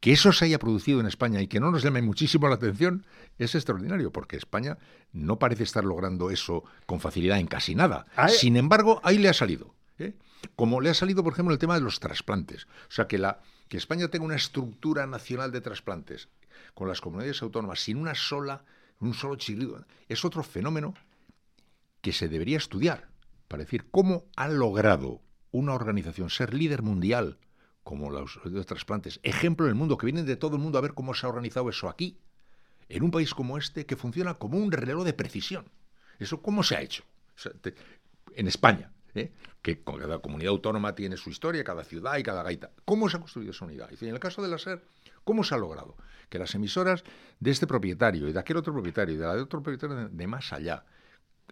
Que eso se haya producido en España y que no nos llame muchísimo la atención es extraordinario, porque España no parece estar logrando eso con facilidad en casi nada. Sin embargo, ahí le ha salido. ¿eh? Como le ha salido, por ejemplo, el tema de los trasplantes. O sea, que, la, que España tenga una estructura nacional de trasplantes con las comunidades autónomas sin una sola, un solo chirrido, es otro fenómeno que se debería estudiar para decir cómo ha logrado una organización ser líder mundial como los, trasplantes, ejemplo en el mundo, que vienen de todo el mundo a ver cómo se ha organizado eso aquí, en un país como este, que funciona como un reloj de precisión. ¿Eso cómo se ha hecho? en España, ¿eh? que cada comunidad autónoma tiene su historia, cada ciudad y cada gaita. ¿Cómo se ha construido esa unidad? Y en el caso de la SER, ¿cómo se ha logrado? Que las emisoras de este propietario y de aquel otro propietario y de la de otro propietario de más allá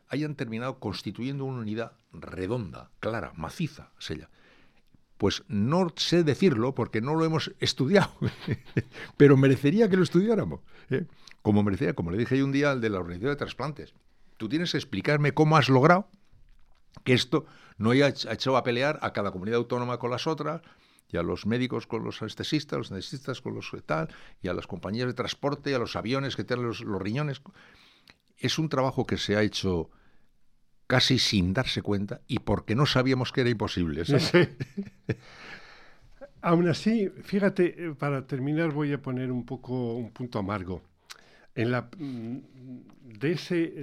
hayan terminado constituyendo una unidad redonda, clara, maciza, sella. Pues no sé decirlo porque no lo hemos estudiado, [laughs] pero merecería que lo estudiáramos. ¿eh? Como merecía, como le dije yo un día al de la organización de trasplantes. Tú tienes que explicarme cómo has logrado que esto no haya hecho a pelear a cada comunidad autónoma con las otras, y a los médicos con los anestesistas, los anestesistas con los tal, y a las compañías de transporte, a los aviones que tienen los, riñones. Es un trabajo que se ha hecho casi sin darse cuenta y porque no sabíamos que era imposible. [laughs] Aún así, fíjate, para terminar voy a poner un poco un punto amargo. En la, mm, de ese,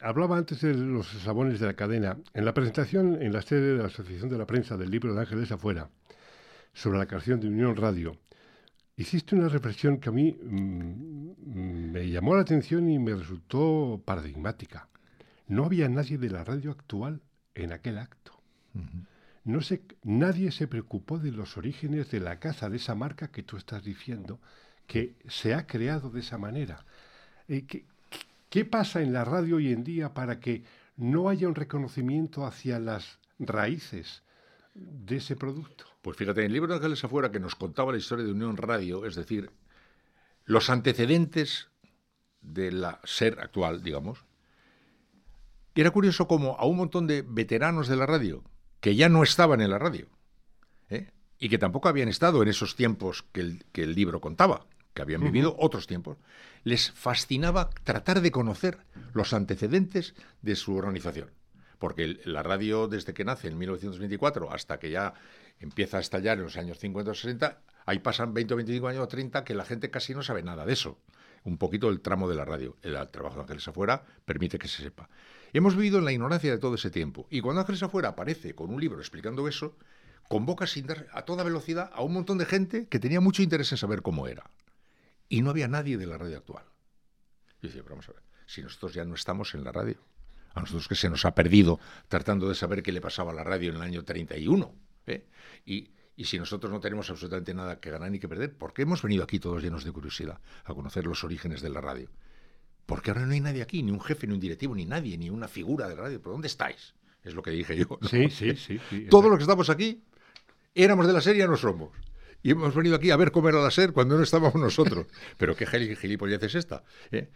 hablaba antes de los sabones de la cadena. En la presentación en la sede de la Asociación de la Prensa del libro de Ángeles Afuera, sobre la creación de Unión Radio, hiciste una reflexión que a mí mm, me llamó la atención y me resultó paradigmática. No había nadie de la radio actual en aquel acto. No sé, nadie se preocupó de los orígenes de la caza de esa marca que tú estás diciendo, que se ha creado de esa manera. Eh, ¿qué, pasa en la radio hoy en día para que no haya un reconocimiento hacia las raíces de ese producto? Pues fíjate, en el libro de Ángeles Afuera que nos contaba la historia de Unión Radio, es decir, los antecedentes de la SER actual, digamos, era curioso como a un montón de veteranos de la radio, que ya no estaban en la radio, ¿eh? y que tampoco habían estado en esos tiempos que el, que el libro contaba, que habían vivido otros tiempos, les fascinaba tratar de conocer los antecedentes de su organización. Porque la radio, desde que nace en 1924 hasta que ya empieza a estallar en los años 50 o 60, ahí pasan 20 o 25 años o 30 que la gente casi no sabe nada de eso. Un poquito el tramo de la radio. El trabajo de Ángeles Afuera permite que se sepa. Hemos vivido en la ignorancia de todo ese tiempo. Y cuando Ángeles Afuera aparece con un libro explicando eso, convoca sin dar, a toda velocidad a un montón de gente que tenía mucho interés en saber cómo era. Y no había nadie de la radio actual. Yo decía, vamos a ver, si nosotros ya no estamos en la radio, a nosotros que se nos ha perdido tratando de saber qué le pasaba a la radio en el año 31, ¿eh? y, y si nosotros no tenemos absolutamente nada que ganar ni que perder, ¿por qué hemos venido aquí todos llenos de curiosidad a conocer los orígenes de la radio? Porque ahora no hay nadie aquí, ni un jefe, ni un directivo, ni nadie, ni una figura de radio. ¿Pero dónde estáis? Es lo que dije yo. Sí, sí, sí. Todos los que estamos aquí éramos de la serie, no somos. Y hemos venido aquí a ver cómo era la SER cuando no estábamos nosotros. [laughs] Pero qué gilipollez es esta. ¿eh?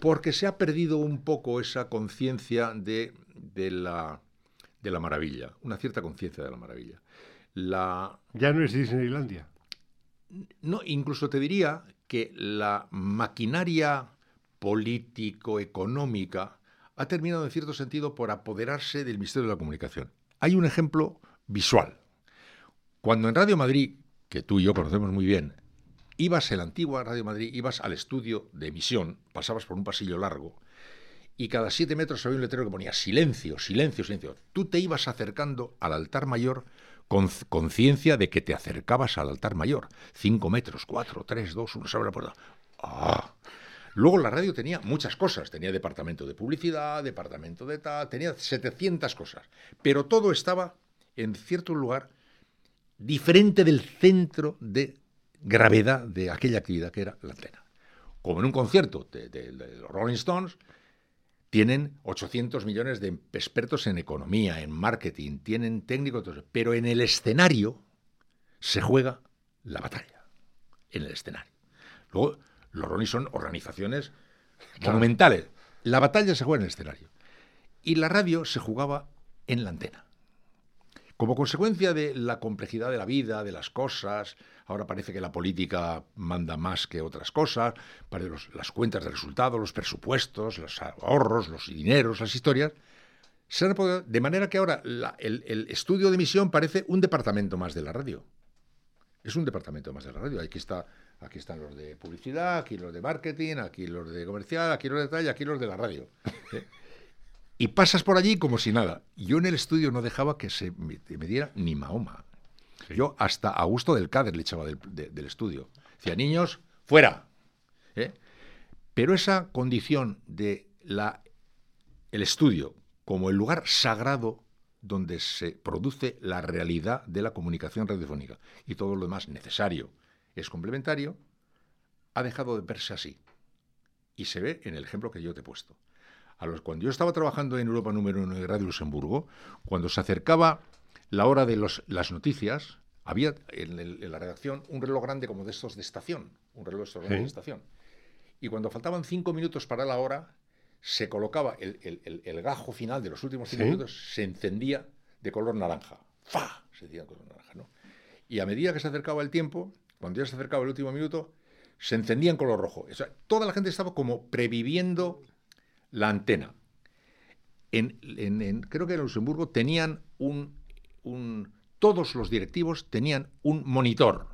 Porque se ha perdido un poco esa conciencia de, de, la, de la maravilla, una cierta conciencia de la maravilla. La... Ya no es Disneylandia. No, incluso te diría que la maquinaria político-económica ha terminado en cierto sentido por apoderarse del misterio de la comunicación. Hay un ejemplo visual. Cuando en Radio Madrid, que tú y yo conocemos muy bien, ibas en la antigua Radio Madrid, ibas al estudio de emisión, pasabas por un pasillo largo, y cada siete metros había un letrero que ponía silencio, silencio, silencio. Tú te ibas acercando al altar mayor con conciencia de que te acercabas al altar mayor. Cinco metros, cuatro, tres, dos, uno, se abre la puerta. ¡Ah! Luego la radio tenía muchas cosas, tenía departamento de publicidad, departamento de tal, tenía 700 cosas, pero todo estaba en cierto lugar diferente del centro de gravedad de aquella actividad que era la antena. Como en un concierto de, los Rolling Stones, tienen 800 millones de expertos en economía, en marketing, tienen técnicos, pero en el escenario se juega la batalla, en el escenario. Luego, los Ronnie son organizaciones monumentales. La batalla se juega en el escenario. Y la radio se jugaba en la antena. Como consecuencia de la complejidad de la vida, de las cosas, ahora parece que la política manda más que otras cosas, para las cuentas de resultados, los presupuestos, los ahorros, los dineros, las historias, de manera que ahora el, estudio de emisión parece un departamento más de la radio. Es un departamento más de la radio. Aquí, está, aquí están los de publicidad, aquí los de marketing, aquí los de comercial, aquí los de talla, aquí los de la radio. [laughs] Y pasas por allí como si nada. Yo en el estudio no dejaba que se me, diera ni Mahoma. Yo hasta Augusto del Cáder le echaba del, estudio. Decía, niños, fuera. ¿eh? Pero esa condición de la, el estudio como el lugar sagrado donde se produce la realidad de la comunicación radiofónica y todo lo demás necesario es complementario, ha dejado de verse así. Y se ve en el ejemplo que yo te he puesto. A los, cuando yo estaba trabajando en Europa número uno de Radio Luxemburgo, cuando se acercaba la hora de los, las noticias, había en, la redacción un reloj grande como de estos de estación, un reloj de de estación. Y cuando faltaban cinco minutos para la hora, se colocaba el, gajo final de los últimos cinco minutos, se encendía de color naranja. ¡Fa! Se encendía de color naranja, ¿no? Y a medida que se acercaba el tiempo, cuando ya se acercaba el último minuto, se encendía en color rojo. toda la gente estaba como previviendo la antena. En, creo que en Luxemburgo tenían un, un, todos los directivos tenían un monitor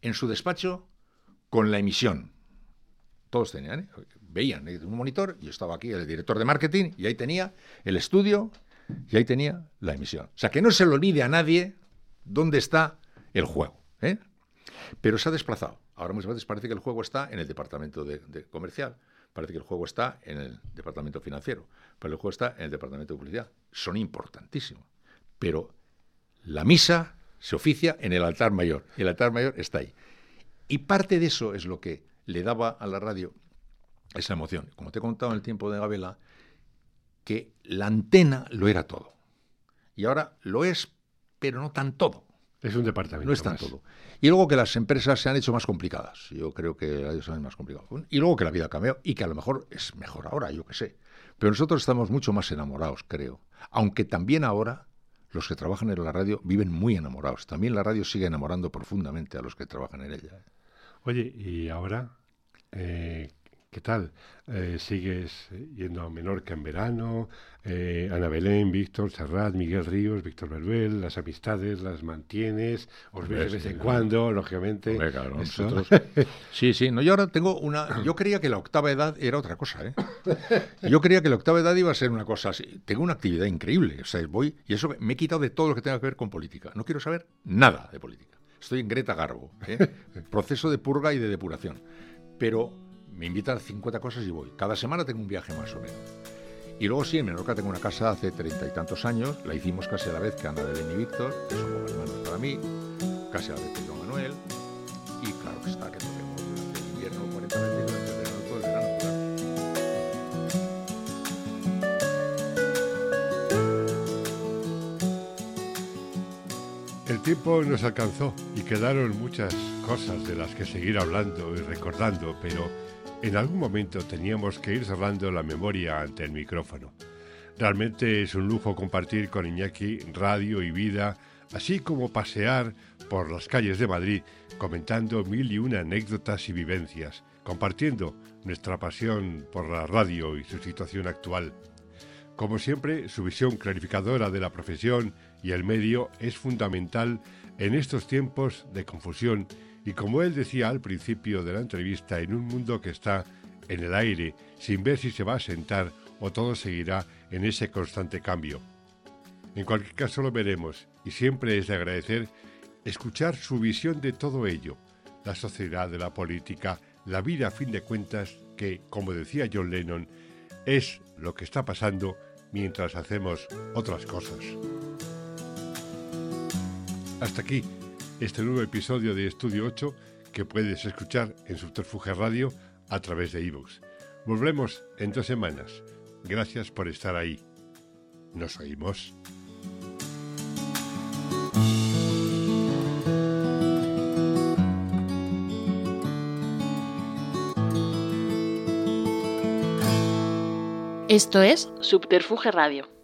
en su despacho con la emisión. Todos tenían, ¿eh? veían un monitor, yo estaba aquí el director de marketing y ahí tenía el estudio y ahí tenía la emisión. O sea, que no se lo olvide a nadie dónde está el juego. ¿eh? Pero se ha desplazado. Ahora muchas veces parece que el juego está en el departamento de comercial Parece que el juego está en el departamento financiero, pero el juego está en el departamento de publicidad. Son importantísimos. Pero la misa se oficia en el altar mayor, y el altar mayor está ahí. Y parte de eso es lo que le daba a la radio esa emoción. Como te he contado en el tiempo de Gabela, que la antena lo era todo. Y ahora lo es, pero no tan todo. Es un departamento. No es tan todo. Y luego que las empresas se han hecho más complicadas. Yo creo que ellos son más complicados. Y luego que la vida ha cambiado y que a lo mejor es mejor ahora, yo qué sé. Pero nosotros estamos mucho más enamorados, creo. Aunque también ahora los que trabajan en la radio viven muy enamorados. También la radio sigue enamorando profundamente a los que trabajan en ella. Oye, y ahora, eh, ¿Qué tal? Eh, ¿Sigues yendo a Menorca en verano? Eh, Ana Belén, Víctor, Serrat, Miguel Ríos, Víctor Berbel, las amistades las mantienes, os ves de vez en cuando, lógicamente. [laughs] sí, sí, no, yo ahora tengo una... Yo creía que la octava edad era otra cosa, ¿eh? Yo creía que la octava edad iba a ser una cosa así. Tengo una actividad increíble, o sea, voy... Y eso me he quitado de todo lo que tenga que ver con política. No quiero saber nada de política. Estoy en Greta Garbo, ¿eh? [laughs] Proceso de purga y de depuración. Pero me invitan a 50 cosas y voy. Cada semana tengo un viaje más o menos. Y luego sí, en Menorca tengo una casa hace treinta y tantos años, la hicimos casi a la vez que Ana Belén y Víctor, que son como hermanos para mí, casi a la vez que Don Manuel, y claro que está, que tenemos durante el invierno 40 veces, durante el verano todo el verano. El tiempo nos alcanzó y quedaron muchas cosas de las que seguir hablando y recordando, pero en algún momento teníamos que ir cerrando la memoria ante el micrófono. Realmente es un lujo compartir con Iñaki radio y vida, así como pasear por las calles de Madrid comentando mil y una anécdotas y vivencias, compartiendo nuestra pasión por la radio y su situación actual. Como siempre, su visión clarificadora de la profesión y el medio es fundamental en estos tiempos de confusión y como él decía al principio de la entrevista, en un mundo que está en el aire, sin ver si se va a sentar o todo seguirá en ese constante cambio. En cualquier caso lo veremos, y siempre es de agradecer escuchar su visión de todo ello, la sociedad, de la política, la vida a fin de cuentas, que, como decía John Lennon, es lo que está pasando mientras hacemos otras cosas. Hasta aquí este nuevo episodio de Estudio 8 que puedes escuchar en Subterfuge Radio a través de iVoox. Volvemos en dos semanas. Gracias por estar ahí. Nos oímos. Esto es Subterfuge Radio.